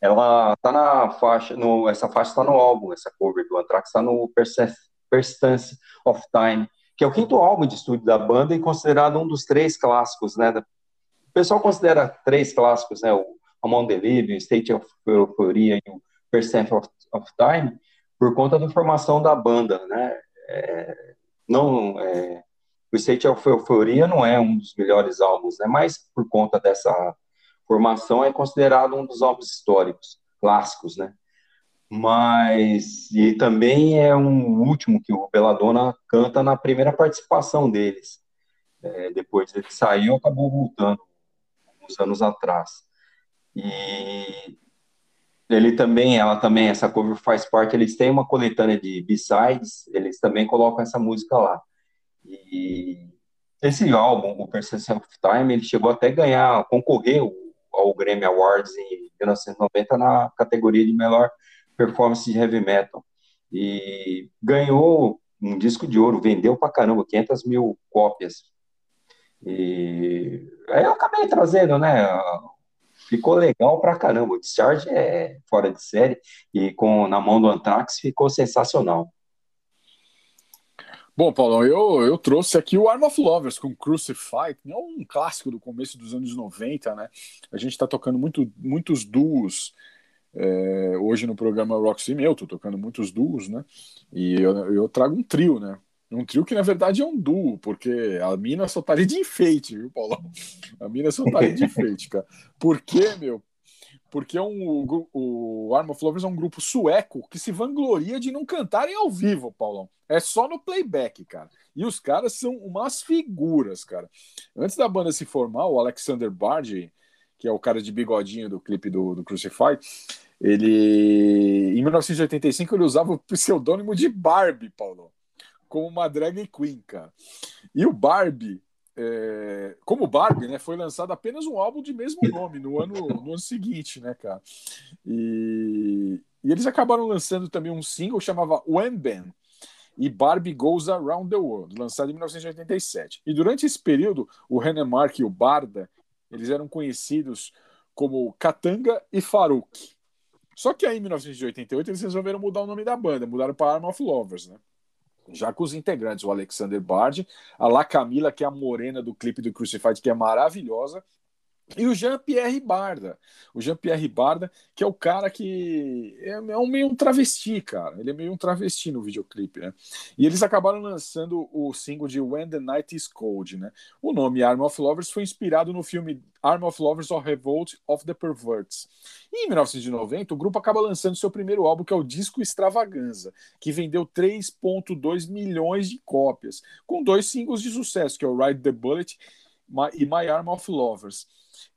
Ela tá na faixa, no, essa faixa tá no álbum, essa cover do Anthrax tá no Persist- Persistence of Time, que é o quinto álbum de estúdio da banda e considerado um dos três clássicos, né? O pessoal considera três clássicos, né? O Among the Living, State of Euphoria e o Percent of, of Time, por conta da formação da banda, né? É, não, é, o State of Euphoria não é um dos melhores álbuns, né? Mas por conta dessa formação é considerado um dos álbuns históricos, clássicos, né? Mas e também é um último que o Belladonna canta na primeira participação deles. É, depois ele saiu, acabou voltando uns anos atrás. E ele também, ela também, essa cover faz parte, eles têm uma coletânea de B-sides, eles também colocam essa música lá. E esse álbum, o Persistence of Time, ele chegou até ganhar, concorrer ao Grammy Awards em 1990 na categoria de melhor performance de heavy metal. E ganhou um disco de ouro, vendeu pra caramba, 500 mil cópias. E aí eu acabei trazendo, né? Ficou legal pra caramba. O Discharge é fora de série e com na mão do Anthrax ficou sensacional. Bom, Paulão, eu, eu trouxe aqui o Arm of Lovers com Crucified, é um clássico do começo dos anos 90, né? A gente está tocando muito, muitos duos é, hoje no programa Rock Sim, eu tô tocando muitos duos, né? E eu, eu trago um trio, né? Um trio que na verdade é um duo, porque a mina só tá ali de enfeite, viu, Paulão? A mina só tá ali de enfeite, cara. Por quê, meu? Porque um, o, o Arm of Lovers é um grupo sueco que se vangloria de não cantarem ao vivo, Paulão. É só no playback, cara. E os caras são umas figuras, cara. Antes da banda se formar, o Alexander Bard, que é o cara de bigodinho do clipe do, do Crucify, ele. Em 1985 ele usava o pseudônimo de Barbie, Paulo. Como uma drag queen, cara. E o Barbie é, como Barbie, né, foi lançado apenas um álbum de mesmo nome no ano, no ano seguinte, né, cara? E, e eles acabaram lançando também um single chamava When Ben e Barbie Goes Around the World, lançado em 1987. E durante esse período, o René Mark e o Barda, eles eram conhecidos como Katanga e Farouk. Só que aí, em 1988, eles resolveram mudar o nome da banda, mudaram para Arm of Lovers, né? Já com os integrantes, o Alexander Bard, a La Camila, que é a morena do clipe do Crucified, que é maravilhosa, e o Jean-Pierre Barda. O Jean-Pierre Barda, que é o cara que é, é um meio um travesti, cara. Ele é meio um travesti no videoclipe, né? E eles acabaram lançando o single de When the Night is Cold, né? O nome Arm of Lovers foi inspirado no filme Arm of Lovers or Revolt of the Perverts. E em 1990, o grupo acaba lançando seu primeiro álbum, que é o Disco Extravaganza, que vendeu 3.2 milhões de cópias, com dois singles de sucesso, que é o Ride the Bullet e My Arm of Lovers.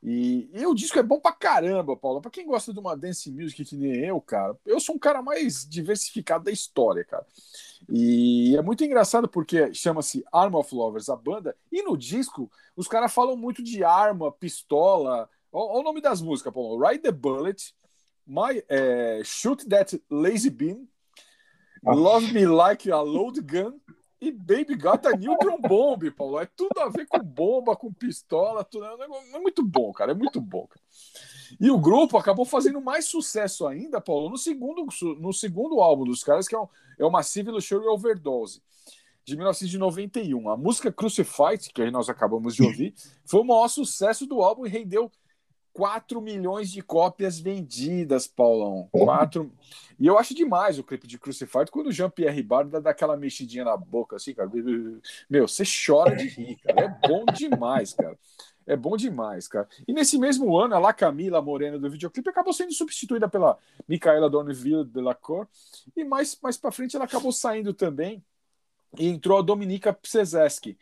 E, e o disco é bom pra caramba, Paulo. Pra quem gosta de uma dance music que nem eu, cara, eu sou um cara mais diversificado da história, cara. E é muito engraçado porque chama-se Arm of Lovers, a banda, e no disco os caras falam muito de arma, pistola. Olha o nome das músicas, Paulo. Ride the Bullet, My, é, Shoot That Lazy Bean, Love Me Like a Load Gun e Baby Got a Neutron Bomb, Paulo. É tudo a ver com bomba, com pistola, tudo. É, é muito bom, cara. É muito bom. Cara. E o grupo acabou fazendo mais sucesso ainda, Paulo, no segundo, no segundo álbum dos caras, que é, um, é o Massive Luxury Overdose, de 1991. A música Crucified, que nós acabamos de ouvir, foi o maior sucesso do álbum e rendeu 4 milhões de cópias vendidas, Paulão. 4. E eu acho demais o clipe de Crucified quando o Jean-Pierre Barda dá aquela mexidinha na boca, assim, cara. Meu, você chora de rir, cara. É bom demais, cara. É bom demais, cara. E nesse mesmo ano, a La Camila Morena do videoclipe acabou sendo substituída pela Micaela Dorneville de la Cor. E mais, mais pra frente ela acabou saindo também. E entrou a Dominika Psezeski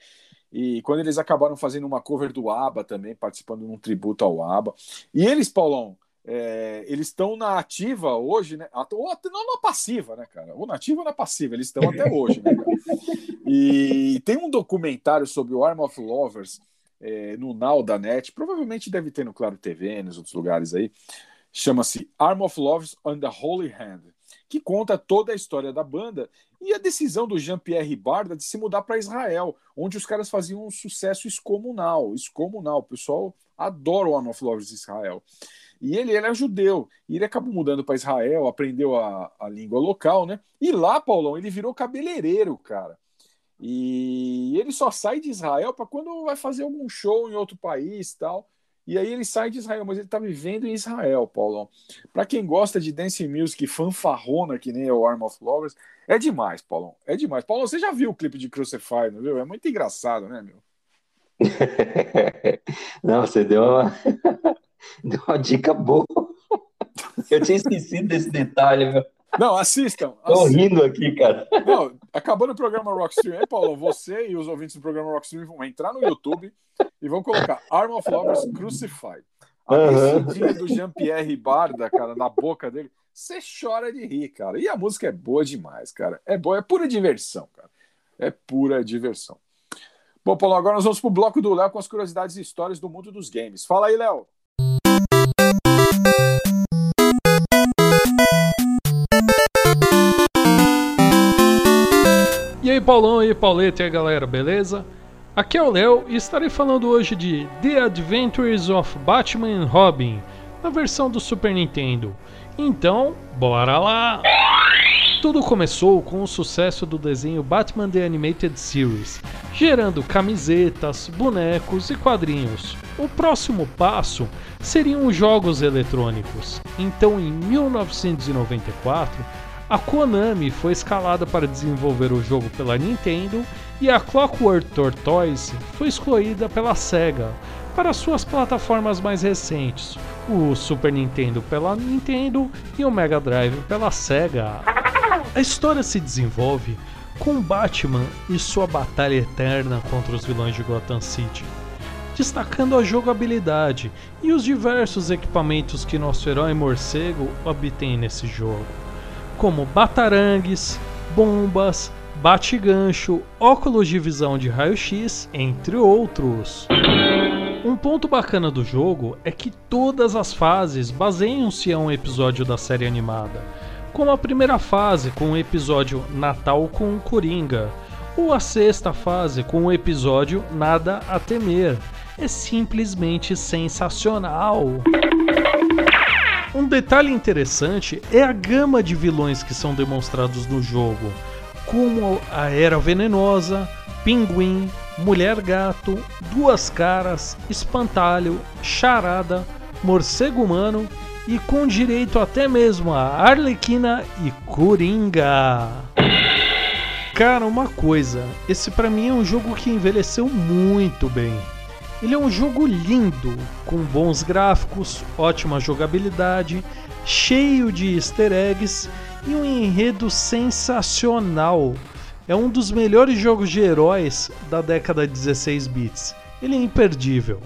e quando eles acabaram fazendo uma cover do ABBA também, participando de um tributo ao ABBA. E eles, Paulão, é, eles estão na ativa hoje, né? Ou não na passiva, né, cara? Ou na ativa ou na passiva, eles estão até hoje, né? E tem um documentário sobre o Arm of Lovers é, no Now da Net, provavelmente deve ter no Claro TV, nos outros lugares aí. Chama-se Arm of Lovers on the Holy Hand que conta toda a história da banda e a decisão do Jean-Pierre Barda de se mudar para Israel, onde os caras faziam um sucesso excomunal, excomunal. O pessoal adora o One of Israel. E ele, ele é judeu, e ele acabou mudando para Israel, aprendeu a, a língua local, né? E lá, Paulão, ele virou cabeleireiro, cara. E ele só sai de Israel para quando vai fazer algum show em outro país tal. E aí ele sai de Israel, mas ele está vivendo em Israel, Paulão. Para quem gosta de dance music fanfarrona, que nem é o Arm of Lovers, é demais, Paulão. É demais. Paulão, você já viu o clipe de Crucify, não viu? É muito engraçado, né, meu? não, você deu uma, deu uma dica boa. Eu tinha esquecido desse detalhe, meu. Não, assistam. Tô rindo aqui, cara. Não, acabando o programa Rockstream, aí, Paulo, você e os ouvintes do programa Rockstream vão entrar no YouTube e vão colocar Arm of Lovers Crucified. A uhum. do Jean-Pierre Barda, cara, na boca dele, você chora de rir, cara. E a música é boa demais, cara. É boa, é pura diversão, cara. É pura diversão. Bom, Paulo, agora nós vamos pro bloco do Léo com as curiosidades e histórias do mundo dos games. Fala aí, Léo. Paulão e Pauleta e aí, galera, beleza? Aqui é o Léo e estarei falando hoje de The Adventures of Batman and Robin, na versão do Super Nintendo. Então, bora lá! Tudo começou com o sucesso do desenho Batman The Animated Series, gerando camisetas, bonecos e quadrinhos. O próximo passo seriam os jogos eletrônicos. Então, em 1994, a Konami foi escalada para desenvolver o jogo pela Nintendo e a Clockwork Tortoise foi escolhida pela Sega para suas plataformas mais recentes, o Super Nintendo pela Nintendo e o Mega Drive pela Sega. A história se desenvolve com Batman e sua batalha eterna contra os vilões de Gotham City, destacando a jogabilidade e os diversos equipamentos que nosso herói morcego obtém nesse jogo, como batarangues, bombas, bate-gancho, óculos de visão de raio-x, entre outros. Um ponto bacana do jogo é que todas as fases baseiam-se a um episódio da série animada, como a primeira fase com o episódio Natal com o Coringa, ou a sexta fase com o episódio Nada a Temer. É simplesmente sensacional! Um detalhe interessante é a gama de vilões que são demonstrados no jogo, como a Era Venenosa, Pinguim, Mulher Gato, Duas Caras, Espantalho, Charada, Morcego Humano e com direito até mesmo a Arlequina e Coringa. Cara, uma coisa, esse para mim é um jogo que envelheceu muito bem. Ele é um jogo lindo, com bons gráficos, ótima jogabilidade, cheio de easter eggs e um enredo sensacional. É um dos melhores jogos de heróis da década de 16 bits. Ele é imperdível.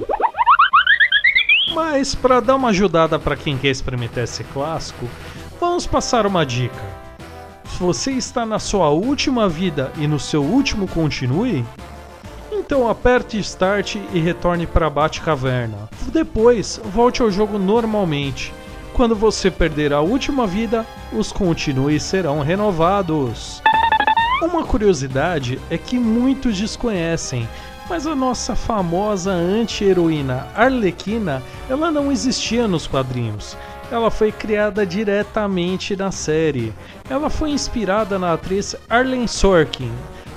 Mas para dar uma ajudada para quem quer experimentar esse clássico, vamos passar uma dica. Se você está na sua última vida e no seu último continue, então aperte Start e retorne para Batcaverna. Depois, volte ao jogo normalmente. Quando você perder a última vida, os continues serão renovados. Uma curiosidade é que muitos desconhecem, mas a nossa famosa anti-heroína Arlequina, ela não existia nos quadrinhos. Ela foi criada diretamente na série. Ela foi inspirada na atriz Arlen Sorkin,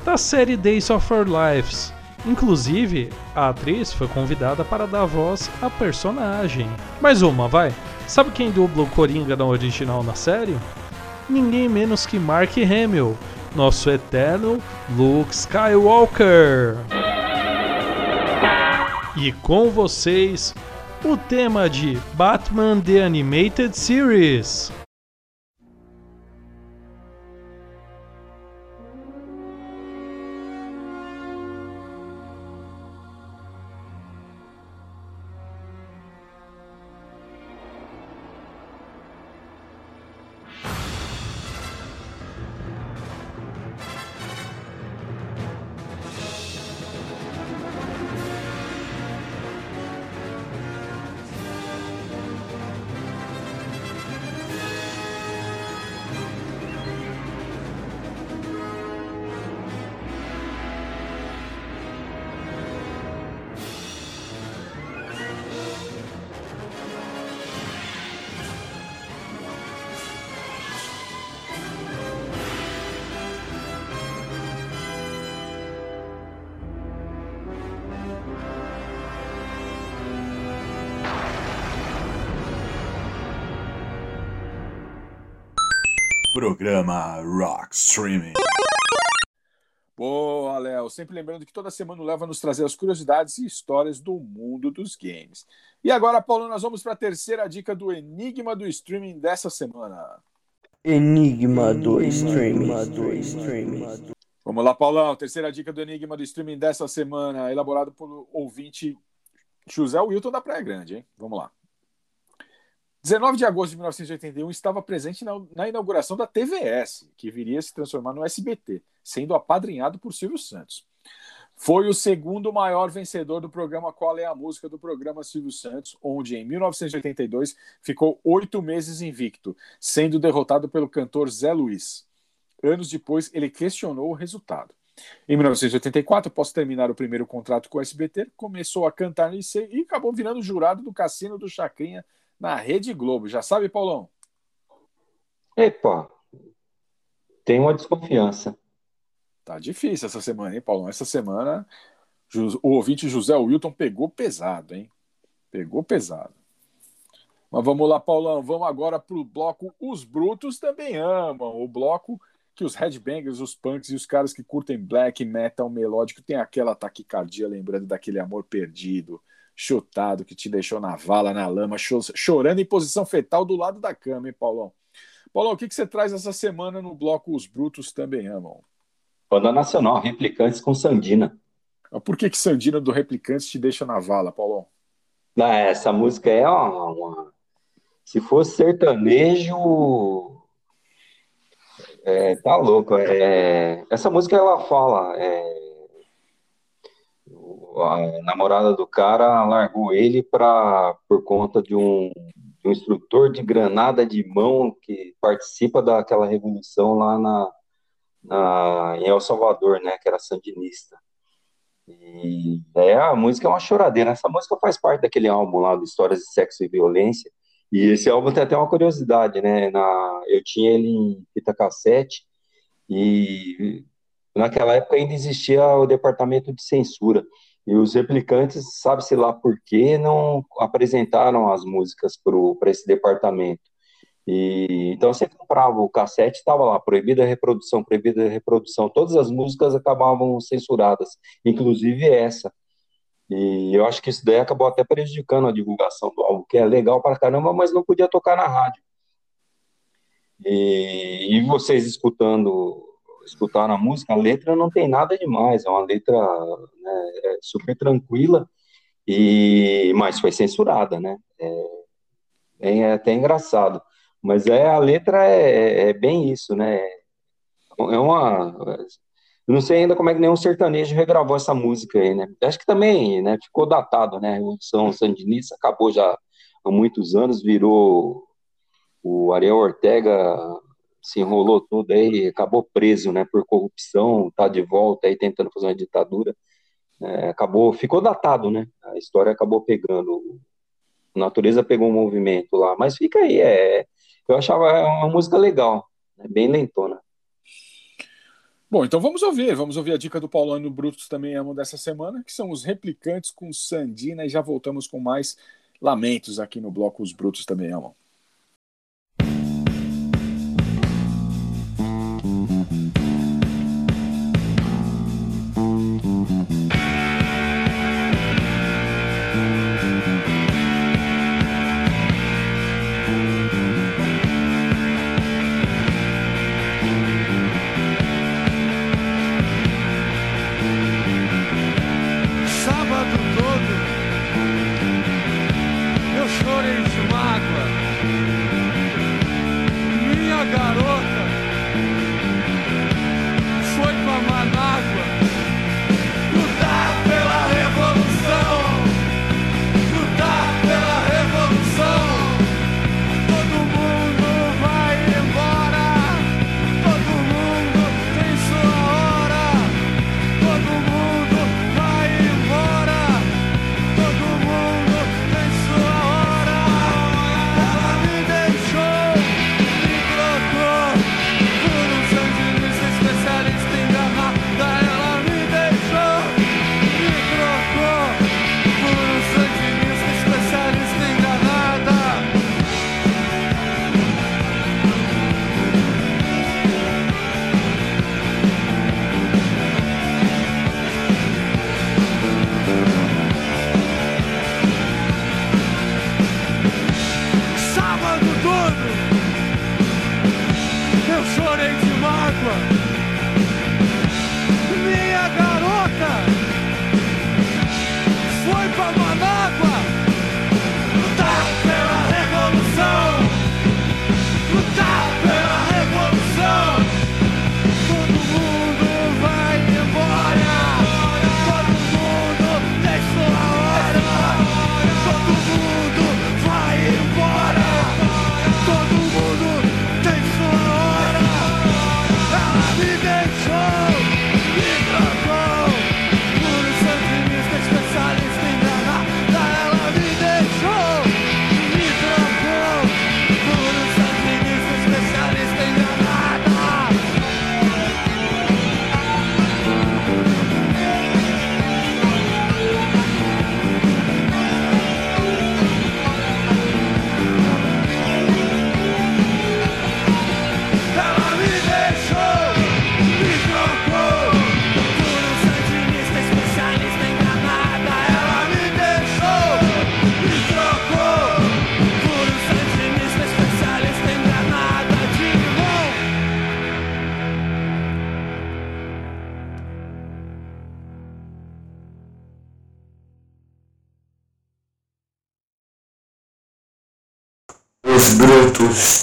da série Days of Our Lives. Inclusive, a atriz foi convidada para dar voz à personagem. Mais uma, vai. Sabe quem dubla o Coringa na original na série? Ninguém menos que Mark Hamill, nosso eterno Luke Skywalker. E com vocês, o tema de Batman The Animated Series. Programa Rock Streaming. Boa, Léo. Sempre lembrando que toda semana o Léo vai nos trazer as curiosidades e histórias do mundo dos games. E agora, Paulo, nós vamos para a terceira dica do Enigma do Streaming dessa semana. Enigma do Streaming. Vamos lá, Paulão. Terceira dica do Enigma do Streaming dessa semana, elaborado pelo ouvinte José Wilton da Praia Grande, hein? Vamos lá. 19 de agosto de 1981 estava presente na, na, inauguração da TVS, que viria a se transformar no SBT, sendo apadrinhado por Silvio Santos. Foi o segundo maior vencedor do programa Qual é a Música do programa Silvio Santos, onde em 1982 ficou oito meses invicto, sendo derrotado pelo cantor Zé Luiz. Anos depois, ele questionou o resultado. Em 1984, após terminar o primeiro contrato com o SBT, começou a cantar no IC e acabou virando jurado do Cassino do Chacrinha na Rede Globo. Já sabe, Paulão? Epa, tem uma desconfiança. Tá difícil essa semana, hein, Paulão? Essa semana o ouvinte José Wilton pegou pesado, hein? Pegou pesado. Mas vamos lá, Paulão. Vamos agora para o bloco Os Brutos Também Amam. O bloco que os headbangers, os punks e os caras que curtem black metal melódico têm aquela taquicardia lembrando daquele amor perdido, chutado, que te deixou na vala, na lama, chorando em posição fetal do lado da cama, hein, Paulão? Paulão, o que, que você traz essa semana no bloco Os Brutos Também Amam? Banda Nacional, Replicantes com Sandina. Por que, que Sandina do Replicantes te deixa na vala, Paulão? Não, essa música é uma, uma... Se fosse sertanejo, é, tá louco. É, essa música ela fala. É, a namorada do cara largou ele pra, por conta de um, de um instrutor de granada de mão que participa daquela revolução lá na, na, em El Salvador, né? Que era sandinista. E é, a música é uma choradeira. Essa música faz parte daquele álbum lá de Histórias de Sexo e Violência. E esse álbum tem até uma curiosidade, né? Na, eu tinha ele em fita cassete e naquela época ainda existia o departamento de censura. E os replicantes, sabe-se lá por que, não apresentaram as músicas para esse departamento. E, então você comprava o cassete, estava lá, proibida a reprodução, proibida a reprodução. Todas as músicas acabavam censuradas, inclusive essa. E eu acho que isso daí acabou até prejudicando a divulgação do álbum, que é legal para caramba, mas não podia tocar na rádio. E, e vocês escutando, escutaram a música, a letra não tem nada demais, é uma letra né, é super tranquila, e mas foi censurada, né? É, é até engraçado. Mas é, a letra é, é bem isso, né? É uma. Não sei ainda como é que nenhum sertanejo regravou essa música aí, né? Acho que também né, ficou datado, né? A Revolução Sandinista acabou já há muitos anos, virou. O Ariel Ortega se enrolou tudo aí, acabou preso, né? Por corrupção, tá de volta aí tentando fazer uma ditadura. É, acabou, ficou datado, né? A história acabou pegando. A natureza pegou um movimento lá, mas fica aí, é, eu achava uma música legal, né? bem lentona. Bom, então vamos ouvir, vamos ouvir a dica do Paulano Brutos também amo dessa semana, que são os replicantes com Sandina, e já voltamos com mais lamentos aqui no bloco Os Brutos também amam.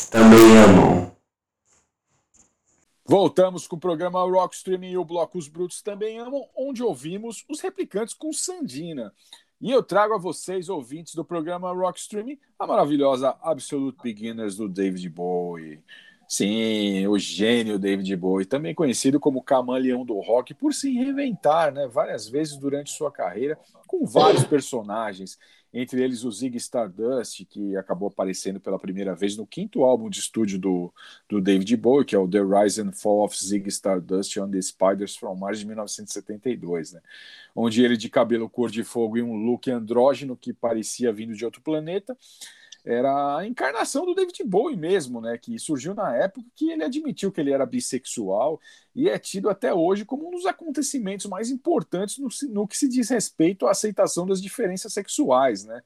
Também amam. Voltamos com o programa Rock Streaming e o bloco Os Brutos Também Amam, onde ouvimos os replicantes com Sandina. E eu trago a vocês, ouvintes do programa Rock Streaming, a maravilhosa Absolute Beginners do David Bowie. Sim, o gênio David Bowie, também conhecido como camaleão do rock, por se reinventar né, várias vezes durante sua carreira, com vários personagens, entre eles o Zig Stardust, que acabou aparecendo pela primeira vez no quinto álbum de estúdio do, do David Bowie, que é o The Rise and Fall of Zig Stardust on the Spiders from Mars de 1972, né? onde ele de cabelo cor de fogo e um look andrógeno que parecia vindo de outro planeta, era a encarnação do David Bowie mesmo, né? Que surgiu na época que ele admitiu que ele era bissexual e é tido até hoje como um dos acontecimentos mais importantes no, no que se diz respeito à aceitação das diferenças sexuais, né?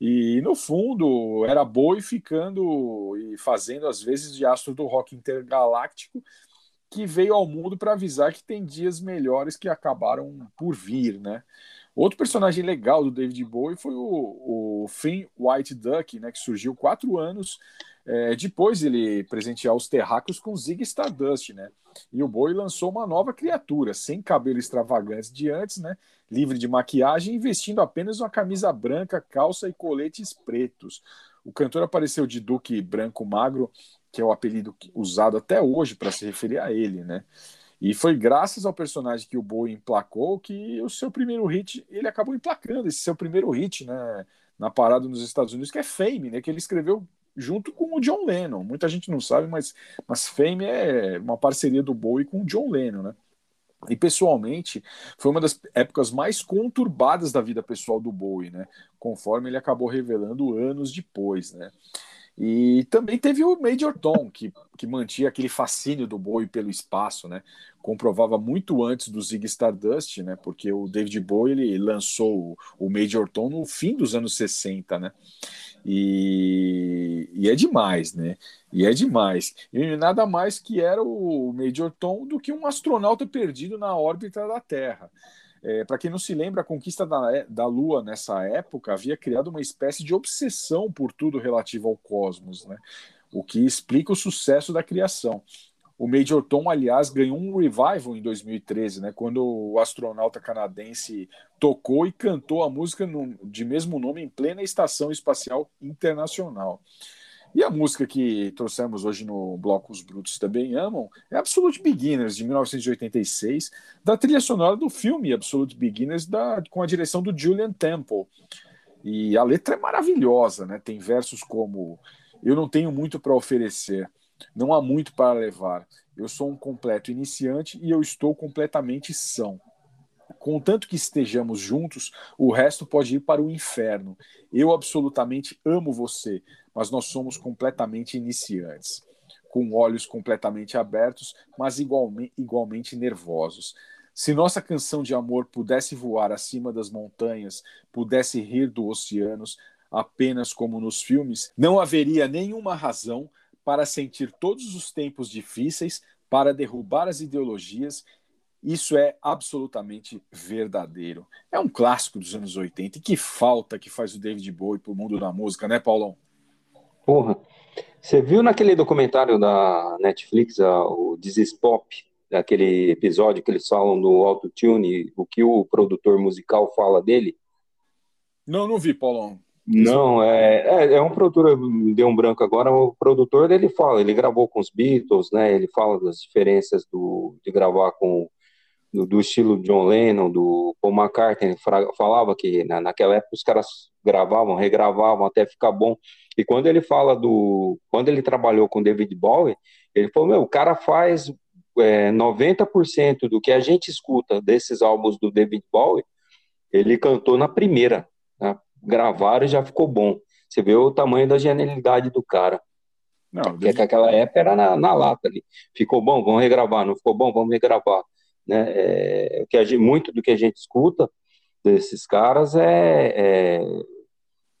E no fundo era Bowie ficando e fazendo às vezes de astro do rock intergaláctico que veio ao mundo para avisar que tem dias melhores que acabaram por vir, né? Outro personagem legal do David Bowie foi o, o Finn White Duck, né, que surgiu quatro anos é, depois ele presentear os terráqueos com Zig Stardust, né? E o Bowie lançou uma nova criatura, sem cabelo extravagante de antes, né? Livre de maquiagem e vestindo apenas uma camisa branca, calça e coletes pretos. O cantor apareceu de Duque Branco Magro, que é o apelido usado até hoje para se referir a ele, né? E foi graças ao personagem que o Bowie emplacou que o seu primeiro hit, ele acabou emplacando esse seu primeiro hit, né, na parada nos Estados Unidos, que é Fame, né, que ele escreveu junto com o John Lennon. Muita gente não sabe, mas, mas Fame é uma parceria do Bowie com o John Lennon, né? E pessoalmente, foi uma das épocas mais conturbadas da vida pessoal do Bowie, né? Conforme ele acabou revelando anos depois, né? E também teve o Major Tom, que, que mantinha aquele fascínio do Bowie pelo espaço, né? Comprovava muito antes do Zig Stardust, né? Porque o David Bowie ele lançou o Major Tom no fim dos anos 60, né? E, e é demais, né? E é demais. E nada mais que era o Major Tom do que um astronauta perdido na órbita da Terra. É, Para quem não se lembra, a conquista da, da Lua nessa época havia criado uma espécie de obsessão por tudo relativo ao cosmos, né? o que explica o sucesso da criação. O Major Tom, aliás, ganhou um revival em 2013, né, quando o astronauta canadense tocou e cantou a música no, de mesmo nome em plena Estação Espacial Internacional. E a música que trouxemos hoje no bloco Os Brutos Também Amam é Absolute Beginners, de 1986, da trilha sonora do filme Absolute Beginners, da, com a direção do Julian Temple. E a letra é maravilhosa, né? Tem versos como Eu não tenho muito para oferecer, não há muito para levar, eu sou um completo iniciante e eu estou completamente são. Contanto que estejamos juntos, o resto pode ir para o inferno. Eu absolutamente amo você, mas nós somos completamente iniciantes, com olhos completamente abertos, mas igualmente, igualmente nervosos. Se nossa canção de amor pudesse voar acima das montanhas, pudesse rir dos oceanos, apenas como nos filmes, não haveria nenhuma razão para sentir todos os tempos difíceis, para derrubar as ideologias. Isso é absolutamente verdadeiro. É um clássico dos anos 80 e que falta que faz o David Bowie para o mundo da música, né, Paulão? Porra. Você viu naquele documentário da Netflix, o This is Pop, aquele episódio que eles falam do autotune, o que o produtor musical fala dele? Não, não vi, Paulão. Não, é, é, é um produtor, me deu um branco agora, o produtor ele fala, ele gravou com os Beatles, né, ele fala das diferenças do, de gravar com do, do, estilo John Lennon, do Paul McCartney, falava que na, naquela época os caras gravavam, regravavam até ficar bom. E quando ele fala do. Quando ele trabalhou com David Bowie, ele falou: meu, o cara faz é, 90% do que a gente escuta desses álbuns do David Bowie, ele cantou na primeira. Né? Gravaram e já ficou bom. Você vê o tamanho da genialidade do cara. Não, Porque David... aquela época era na, na lata ali. Ficou bom, vamos regravar. Não ficou bom, vamos regravar. Né? É, que gente, muito do que a gente escuta desses caras é, é,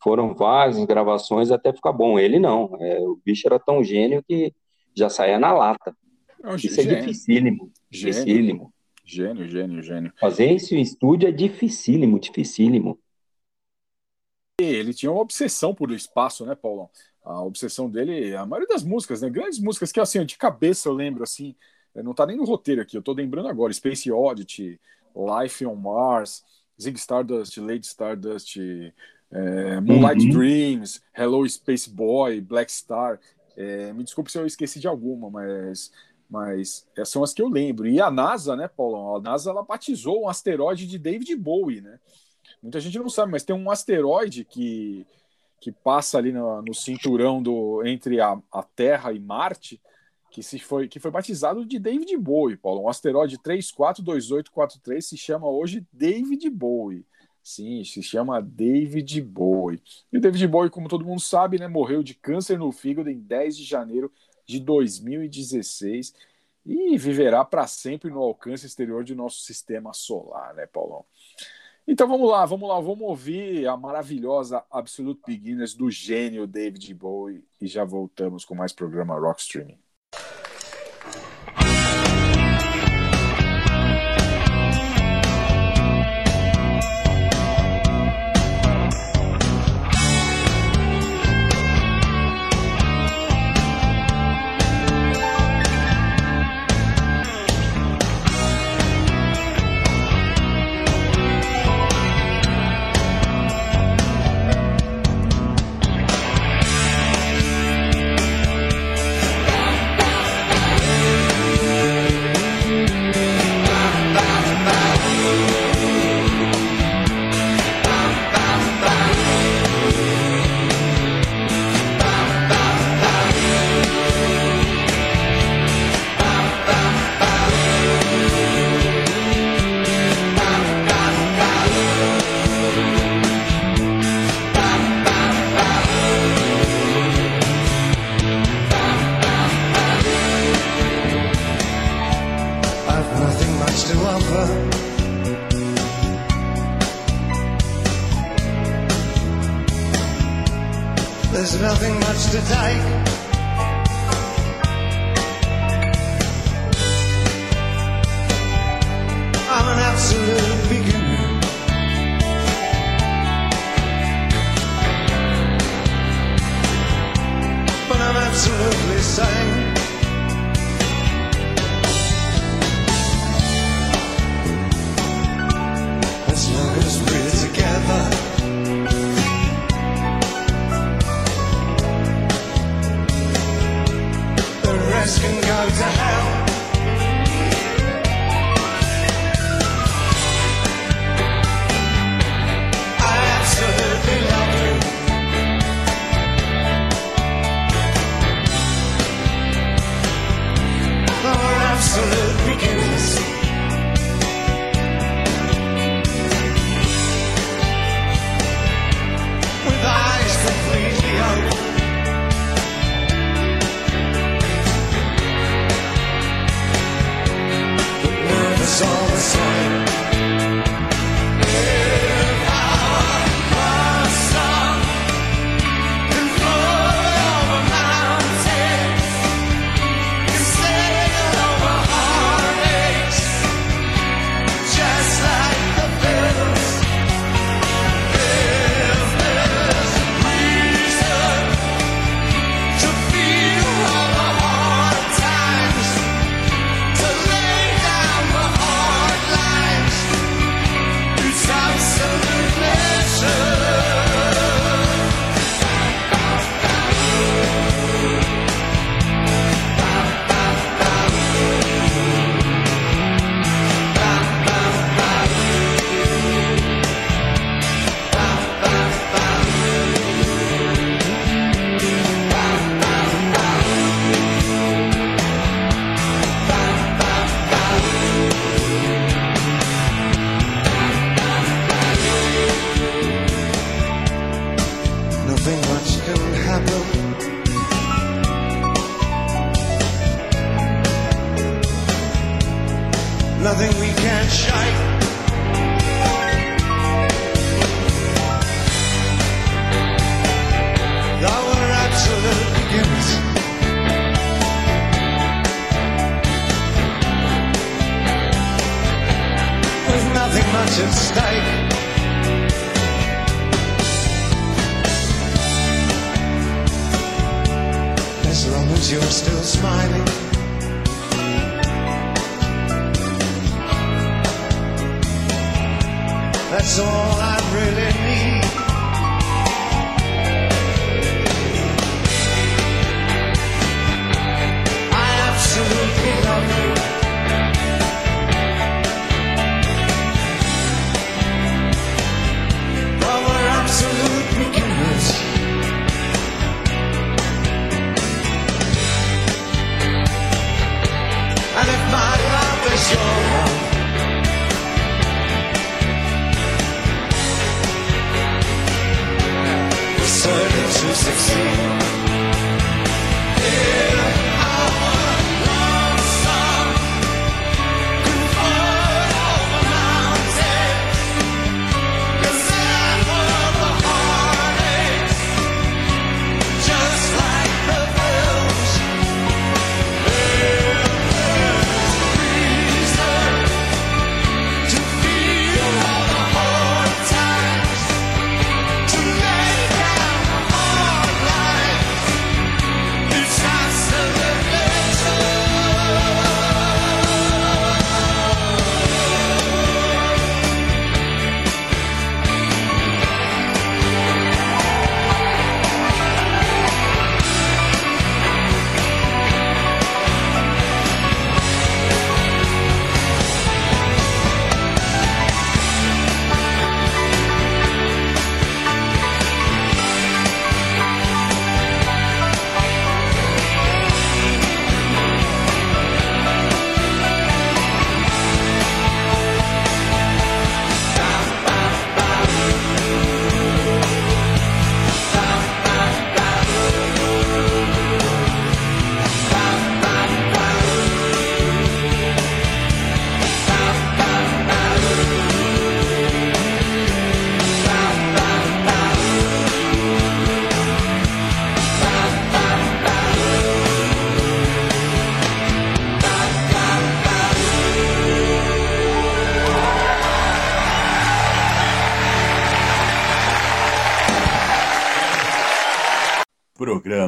foram várias gravações até ficar bom. Ele não, é, o bicho era tão gênio que já saía na lata. Não, isso gênio. é dificílimo, gênio. dificílimo. Gênio, gênio, gênio. Fazer isso em estúdio é dificílimo, dificílimo. Ele tinha uma obsessão por espaço, né, Paulão? a obsessão dele, a maioria das músicas, né? Grandes músicas que, assim, de cabeça eu lembro, assim, não tá nem no roteiro aqui, eu tô lembrando agora, Space Oddity, Life on Mars, Zig Stardust, Lady Stardust, é, Moonlight uhum. Dreams, Hello Space Boy, Black Star. É, me desculpe se eu esqueci de alguma, mas, mas são as que eu lembro. E a NASA, né, Paulo? A NASA ela batizou um asteroide de David Bowie, né? Muita gente não sabe, mas tem um asteroide que, que passa ali no, no cinturão do entre a, a Terra e Marte, que, se foi, que foi batizado de David Bowie, Paulo. Um asteroide 342843 se chama hoje David Bowie. Sim, se chama David Bowie. E o David Bowie, como todo mundo sabe, né, morreu de câncer no fígado em 10 de janeiro de 2016 e viverá para sempre no alcance exterior de nosso sistema solar, né, Paulão? Então vamos lá, vamos lá, vamos ouvir a maravilhosa Absolute Beginners do gênio David Bowie e já voltamos com mais programa Rock Streaming.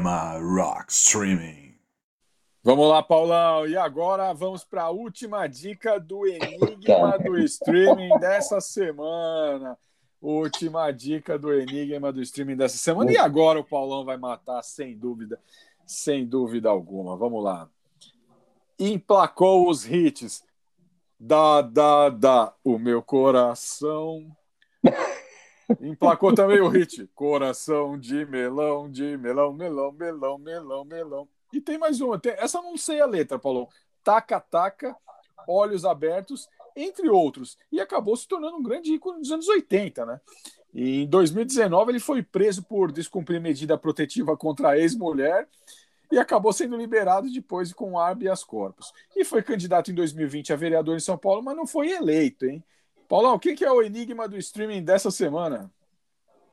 Programa Rock Streaming. Vamos lá, Paulão. E agora vamos para a última dica do Enigma do Streaming dessa semana. Última dica do Enigma do Streaming dessa semana. E agora o Paulão vai matar, sem dúvida, sem dúvida alguma. Vamos lá. Emplacou os hits. Da, da, da, o meu coração. Emplacou também o hit. Coração de melão, de melão, melão, melão, melão, melão. E tem mais uma. Tem, essa eu não sei a letra, Paulão. Taca, taca, olhos abertos, entre outros. E acabou se tornando um grande ícone dos anos 80, né? E em 2019 ele foi preso por descumprir medida protetiva contra a ex-mulher e acabou sendo liberado depois com habeas corpus. E foi candidato em 2020 a vereador em São Paulo, mas não foi eleito, hein? Paulão, o que é o enigma do streaming dessa semana?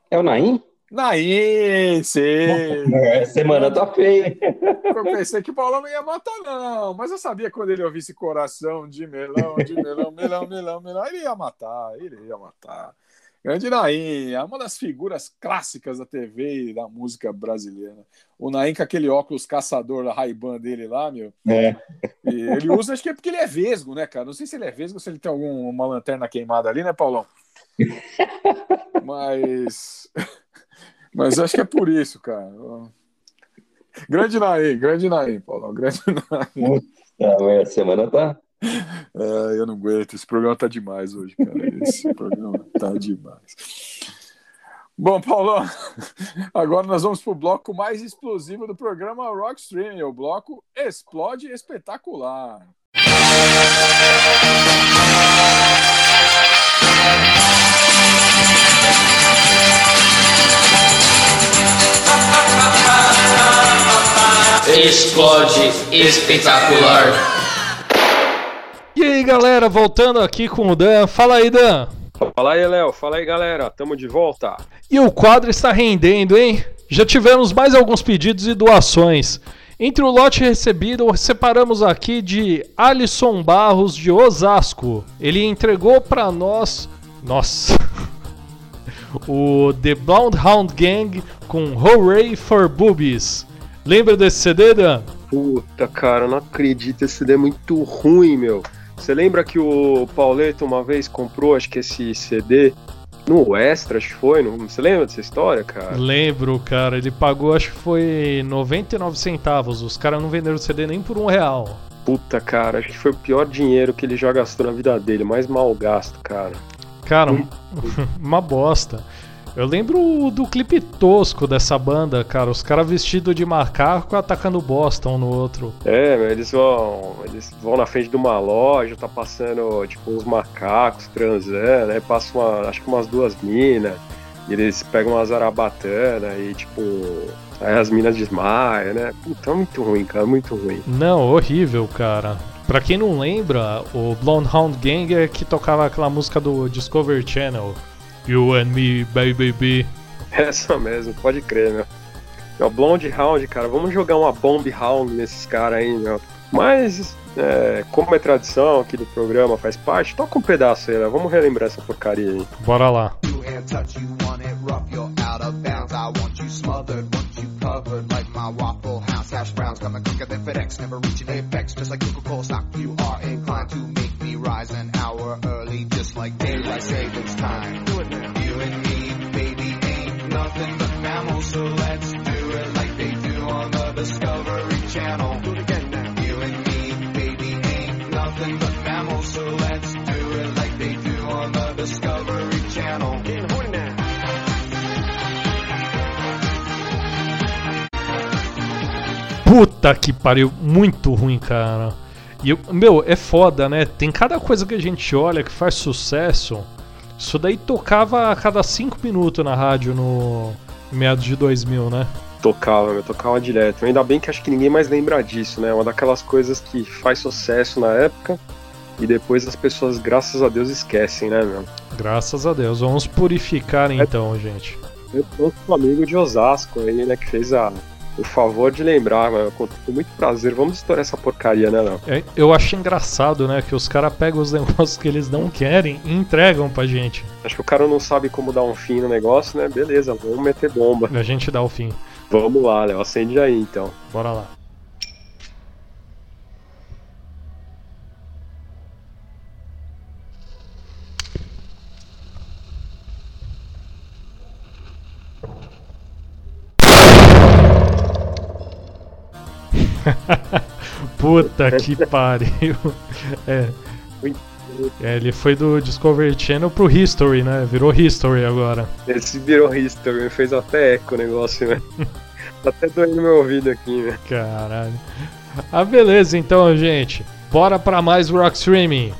É o Naim? Naí, sim. Essa semana tá feia. Eu pensei que o Paulão não ia matar, não. Mas eu sabia quando ele ouvisse coração de melão, de melão, melão, melão, melão, ele ia matar, ele ia matar. Grande Naim, é uma das figuras clássicas da TV e da música brasileira. O Naim com aquele óculos caçador da Ray-Ban dele lá, meu. É. Ele usa, acho que é porque ele é vesgo, né, cara? Não sei se ele é vesgo ou se ele tem alguma lanterna queimada ali, né, Paulão? Mas. Mas acho que é por isso, cara. Grande Naim, grande Naim, Paulão. Grande Naim. A semana tá. É, eu não aguento. Esse programa tá demais hoje, cara. Esse programa tá demais. Bom, Paulão, agora nós vamos pro bloco mais explosivo do programa Rock Stream, o bloco Explode Espetacular. Explode espetacular. E aí galera, voltando aqui com o Dan. Fala aí, Dan. Fala aí, Léo. Fala aí, galera. Tamo de volta. E o quadro está rendendo, hein? Já tivemos mais alguns pedidos e doações. Entre o lote recebido, separamos aqui de Alisson Barros de Osasco. Ele entregou para nós, nossa, o The Bloodhound Gang com Hooray for Boobies. Lembra desse CD, Dan? Puta, cara, não acredito. Esse CD é muito ruim, meu. Você lembra que o Pauleto uma vez comprou, acho que esse CD no Extra, acho que foi? Não, você lembra dessa história, cara? Lembro, cara. Ele pagou, acho que foi 99 centavos. Os caras não venderam o CD nem por um real. Puta, cara, acho que foi o pior dinheiro que ele já gastou na vida dele. Mais mal gasto, cara. Cara, uma bosta. Eu lembro do clipe tosco dessa banda, cara. Os caras vestidos de macaco atacando bosta um no outro. É, eles vão. Eles vão na frente de uma loja, tá passando, tipo, uns macacos transando, aí passa uma, acho que umas duas minas, e eles pegam uma zarabatana e tipo. Aí as minas desmaiam, né? Puta, é muito ruim, cara, muito ruim. Não, horrível, cara. Pra quem não lembra, o Blonde Hound Gang é que tocava aquela música do Discovery Channel. You and me, baby, baby. Essa mesmo, pode crer, meu. Meu, Blonde Hound, cara, vamos jogar uma Bomb Hound nesses caras aí, meu. Mas, é, como é tradição aqui do programa, faz parte, toca um pedaço aí, né? Vamos relembrar essa porcaria aí. Bora lá. you are inclined to make me rise an hour early, just like daylight savings time. Nothing but mammals, so let's do it like they do on the Discovery Channel. Do it again now. You and me, baby, ain't nothing but mammals, so let's do it like they do on the Discovery Channel. Puta que pariu, muito ruim, cara. E, eu- meu, é foda, né? Tem cada coisa que a gente olha que faz sucesso. Isso daí tocava a cada 5 minutos na rádio no meados de 2000, né? Tocava, meu, tocava direto. Ainda bem que acho que ninguém mais lembra disso, né? Uma daquelas coisas que faz sucesso na época e depois as pessoas, graças a Deus, esquecem, né, meu? Graças a Deus. Vamos purificar então, gente. Eu nosso amigo de Osasco aí, né, que fez a, o favor de lembrar, meu. Com, muito prazer. Vamos estourar essa porcaria, né, não? É, Eu acho engraçado, né? Que os caras pegam os negócios que eles não querem e entregam pra gente. Acho que o cara não sabe como dar um fim no negócio, né? Beleza, vamos meter bomba. A gente dá o fim. Vamos lá, Léo. Acende aí, então. Bora lá. Puta que pariu. É. É, ele foi do Discovery Channel pro History, né? Virou History agora. Esse virou history, fez até eco o negócio, né? tá até doendo meu ouvido aqui, né? Caralho. Ah, beleza então, gente. Bora pra mais Rock Streaming.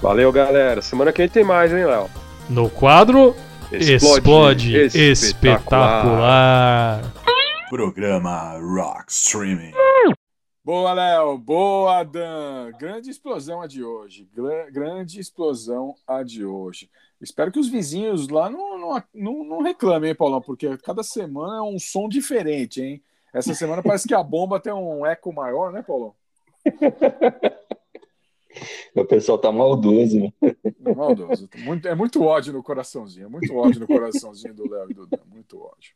Valeu, galera. Semana que vem tem mais, hein, Léo? No quadro Explode. Explode, Espetacular. Programa Rock Streaming. Boa, Léo. Boa, Dan. Grande explosão a de hoje. Gra- grande explosão a de hoje. Espero que os vizinhos lá não, não, não, não reclamem, hein, Paulão? Porque cada semana é um som diferente, hein? Essa semana parece que a bomba tem um eco maior, né, Paulão? O pessoal tá maldoso, né? Maldoso. Muito, é muito ódio no coraçãozinho. É muito ódio no coraçãozinho do Léo e do Dan. Muito ódio.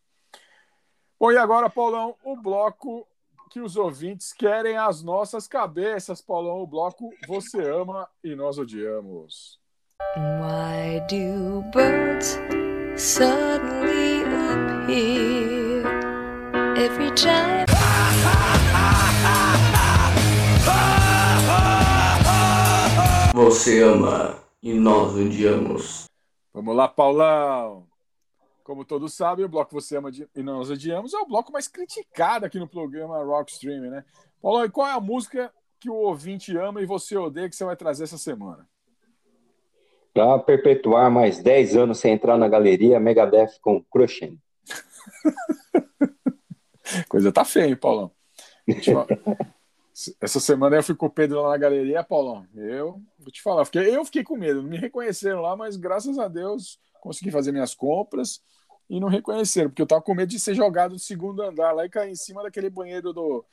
Bom, e agora, Paulão, o bloco que os ouvintes querem as nossas cabeças, Paulão. O bloco Você Ama e Nós Odiamos. Why do birds suddenly appear every time? Você ama e nós odiamos. Vamos lá, Paulão. Como todos sabem, o bloco Você Ama e Nós Odiamos é o bloco mais criticado aqui no programa Rock Stream, né? Paulão, e qual é a música que o ouvinte ama e você odeia que você vai trazer essa semana? Pra perpetuar mais 10 anos sem entrar na galeria, Megadeth com Crushing. Coisa tá feia, hein, Paulão? Essa semana eu fui com o Pedro lá na galeria, Paulão. Eu vou te falar, fiquei, eu fiquei com medo. Não me reconheceram lá, mas graças a Deus consegui fazer minhas compras e não reconheceram, porque eu tava com medo de ser jogado do segundo andar lá e cair em cima daquele banheiro do,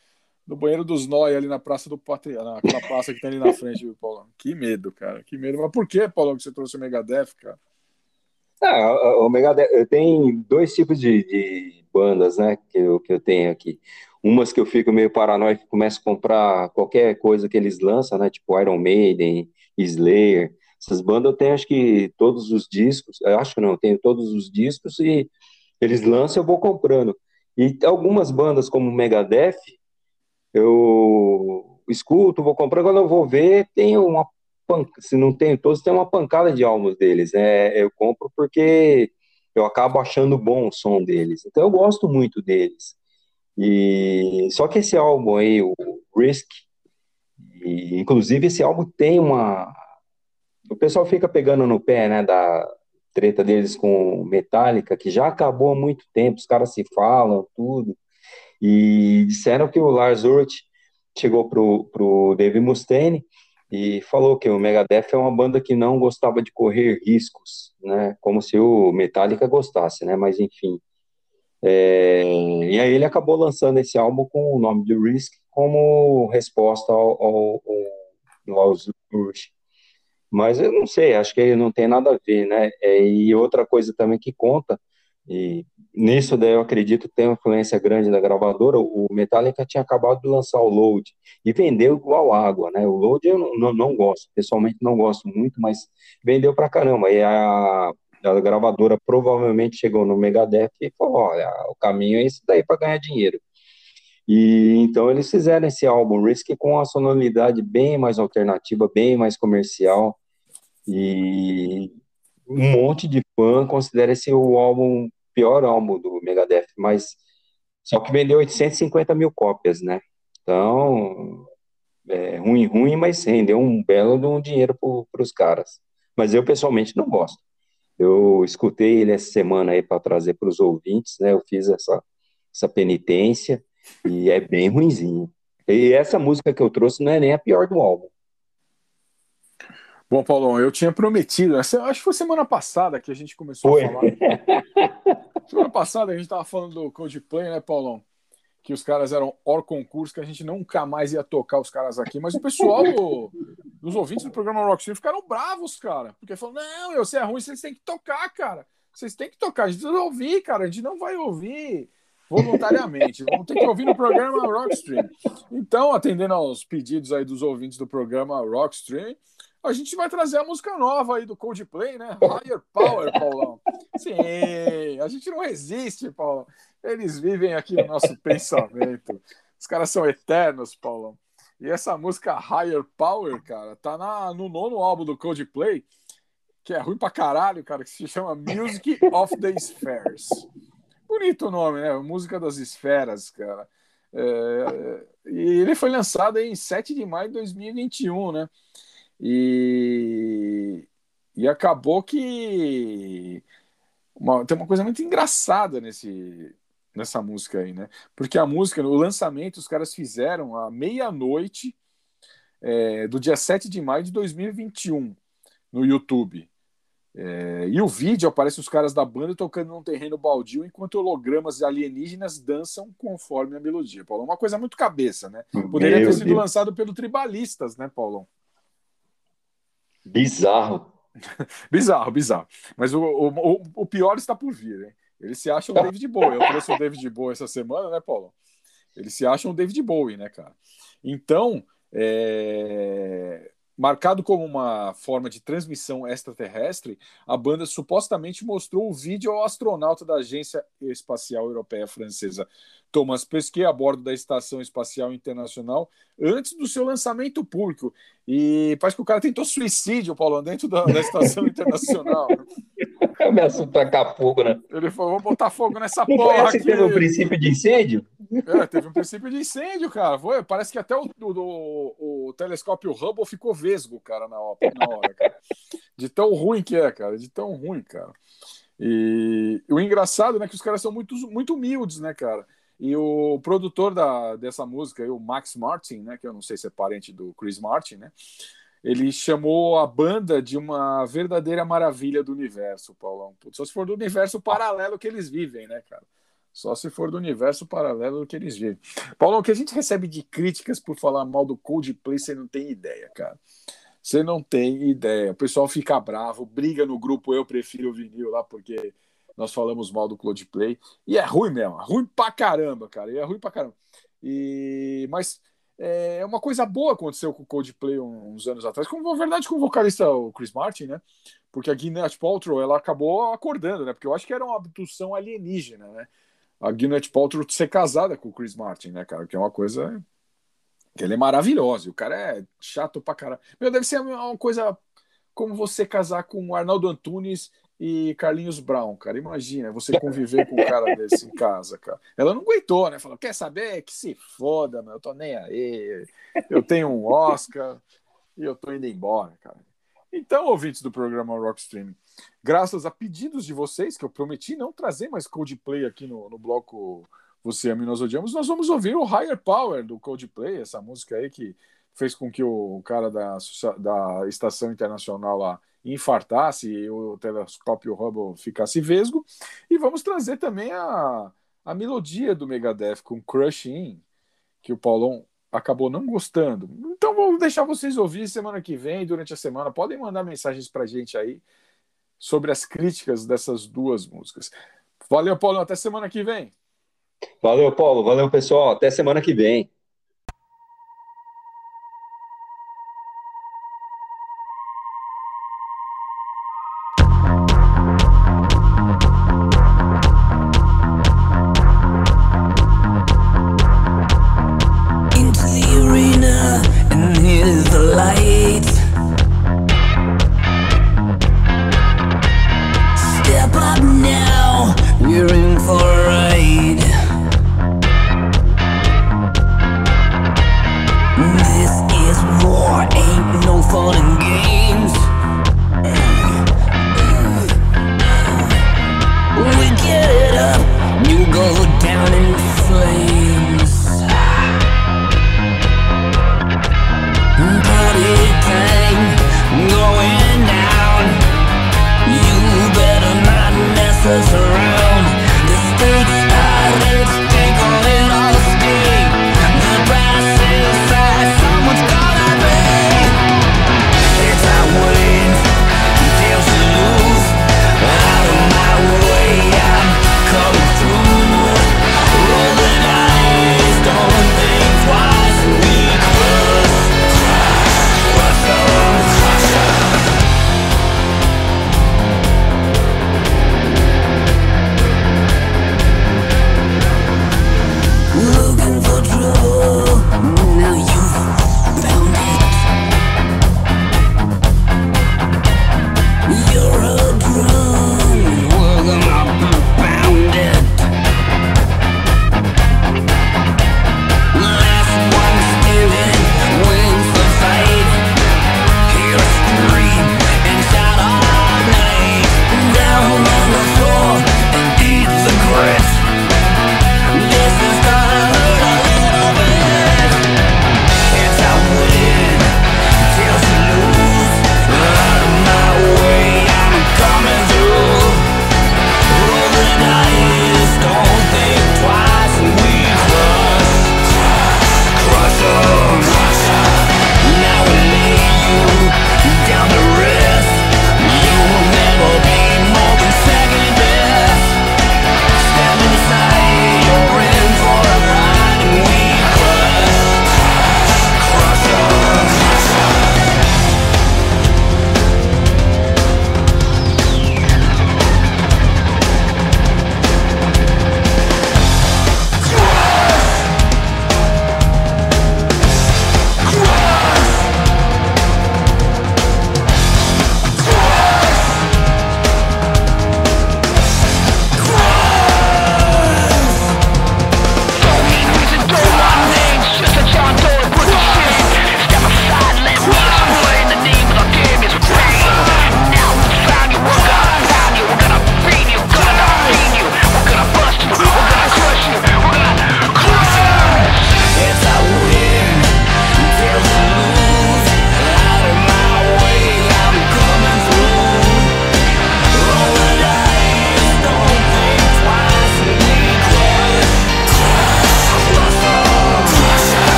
do banheiro dos Noi ali na Praça do Patriarca, naquela praça que tem ali na frente, viu, Paulão? Que medo, cara, que medo. Mas por que, Paulão, que você trouxe o Megadeth, cara? Ah, o Megadeth, eu tenho dois tipos de, de bandas, né, que eu, que eu tenho aqui. Umas que eu fico meio paranoico, começo a comprar qualquer coisa que eles lançam, né? Tipo Iron Maiden, Slayer. Essas bandas eu tenho, acho que todos os discos, eu acho que não, eu tenho todos os discos e eles lançam eu vou comprando. E algumas bandas como Megadeth, eu escuto, vou comprando, quando eu vou ver, tem uma se não tem todos, tem uma pancada de álbuns deles. É, eu compro porque eu acabo achando bom o som deles. Então eu gosto muito deles. E só que esse álbum aí, o Risk, e, inclusive esse álbum tem uma o pessoal fica pegando no pé, né, da treta deles com Metallica, que já acabou há muito tempo, os caras se falam, tudo. E disseram que o Lars Ulrich chegou pro, pro Dave Mustaine e falou que o Megadeth é uma banda que não gostava de correr riscos, né, como se o Metallica gostasse, né, mas enfim. É, e aí ele acabou lançando esse álbum com o nome de Risk como resposta ao, ao, ao Lars Ulrich. Mas eu não sei, acho que não tem nada a ver, né? É, e outra coisa também que conta, e nisso daí eu acredito tem uma influência grande da gravadora, o Metallica tinha acabado de lançar o Load e vendeu igual água, né? O Load eu não, não, não gosto, pessoalmente não gosto muito, mas vendeu pra caramba. E a, a gravadora provavelmente chegou no Megadeth e falou: olha, o caminho é esse daí para ganhar dinheiro. E então eles fizeram esse álbum Risk com uma sonoridade bem mais alternativa, bem mais comercial. E um monte de fã considera esse o álbum pior álbum do Megadeth, mas só que vendeu 850 mil cópias, né? Então, é ruim, ruim, mas rendeu um belo de um dinheiro para os caras. Mas eu pessoalmente não gosto. Eu escutei ele essa semana aí para trazer para os ouvintes, né? Eu fiz essa, essa penitência e é bem ruinzinho. E essa música que eu trouxe não é nem a pior do álbum. Bom, Paulão, eu tinha prometido, acho que foi semana passada que a gente começou foi. a falar. semana passada a gente estava falando do Coldplay, né, Paulão? Que os caras eram or concurso, que a gente nunca mais ia tocar os caras aqui. Mas o pessoal, dos ouvintes do programa Rock ficaram bravos, cara. Porque falaram, não, eu sei é ruim, vocês têm que tocar, cara. Vocês têm que tocar, a gente não ouvir, cara. A gente não vai ouvir voluntariamente. Vamos ter que ouvir no programa Rockstream. Então, atendendo aos pedidos aí dos ouvintes do programa Rockstream, a gente vai trazer a música nova aí do Coldplay, né? Higher Power, Paulão. Sim, a gente não resiste, Paulão. Eles vivem aqui no nosso pensamento. Os caras são eternos, Paulão. E essa música Higher Power, cara, tá na, no nono álbum do Coldplay, que é ruim pra caralho, cara, que se chama Music of the Spheres. Bonito o nome, né? Música das Esferas, cara. É, e ele foi lançado em 7 de maio de 2021, né? E, e acabou que uma, tem uma coisa muito engraçada nesse, nessa música aí, né? Porque a música, o lançamento, os caras fizeram à meia-noite é, do dia 7 de maio de 2021 no YouTube. É, e o vídeo aparece os caras da banda tocando num terreno baldio enquanto hologramas alienígenas dançam conforme a melodia. Paulo, uma coisa muito cabeça, né? Poderia Meu ter sido Deus. lançado pelo Tribalistas, né, Paulão? Bizarro. bizarro, bizarro. Mas o, o, o, pior está por vir, hein? Eles se acham o David Bowie. Eu trouxe o David Bowie essa semana, né, Paulo? Eles se acham o David Bowie, né, cara? Então, é... marcado como uma forma de transmissão extraterrestre, a banda supostamente mostrou o vídeo ao astronauta da Agência Espacial Europeia Francesa Thomas Pesquet a bordo da Estação Espacial Internacional antes do seu lançamento público. E parece que o cara tentou suicídio, Paulo, dentro da, da Estação Internacional. Começa a tacar fogo, né? Ele falou: vou botar fogo nessa porra. Aqui. teve um princípio de incêndio? É, teve um princípio de incêndio, cara. Foi, parece que até o, o, o telescópio Hubble ficou vesgo, cara, na hora, na hora cara. De tão ruim que é, cara. De tão ruim, cara. E o engraçado, né, que os caras são muito, muito humildes, né, cara? E o produtor da, dessa música, o Max Martin, né, que eu não sei se é parente do Chris Martin, né, ele chamou a banda de uma verdadeira maravilha do universo, Paulão. Só se for do universo paralelo que eles vivem, né, cara? Só se for do universo paralelo que eles vivem. Paulão, o que a gente recebe de críticas por falar mal do Coldplay, você não tem ideia, cara. Você não tem ideia. O pessoal fica bravo, briga no grupo Eu Prefiro o Vinil lá, porque nós falamos mal do Coldplay. E é ruim mesmo, é ruim pra caramba, cara. E é ruim pra caramba. E, mas é uma coisa boa aconteceu com o Coldplay uns anos atrás, com na verdade com o vocalista o Chris Martin, né? Porque a Gwyneth Paltrow ela acabou acordando, né? Porque eu acho que era uma abdução alienígena, né? A Gwyneth Paltrow ser casada com o Chris Martin, né, cara? Que é uma coisa que ele é maravilhoso. O cara é chato pra caralho. Meu, deve ser uma coisa como você casar com o Arnaldo Antunes e Carlinhos Brown, cara. Imagina você conviver com um cara desse em casa, cara. Ela não aguentou, né? Falou: quer saber? Que se foda, meu. Eu tô nem aí. Eu tenho um Oscar e eu tô indo embora, cara. Então, ouvintes do programa Rock Streaming, graças a pedidos de vocês, que eu prometi não trazer mais Coldplay aqui no, no bloco Você Ama Nós Odiamos, nós vamos ouvir o Higher Power do Coldplay, essa música aí que fez com que o cara da, da Estação Internacional lá infartasse e o telescópio Hubble ficasse vesgo. E vamos trazer também a, a melodia do Megadeth com Crush In, que o Paulão acabou não gostando. Então vou deixar vocês ouvir semana que vem, durante a semana. Podem mandar mensagens pra gente aí sobre as críticas dessas duas músicas. Valeu, Paulo. Até semana que vem. Valeu, Paulo. Valeu, pessoal. Até semana que vem.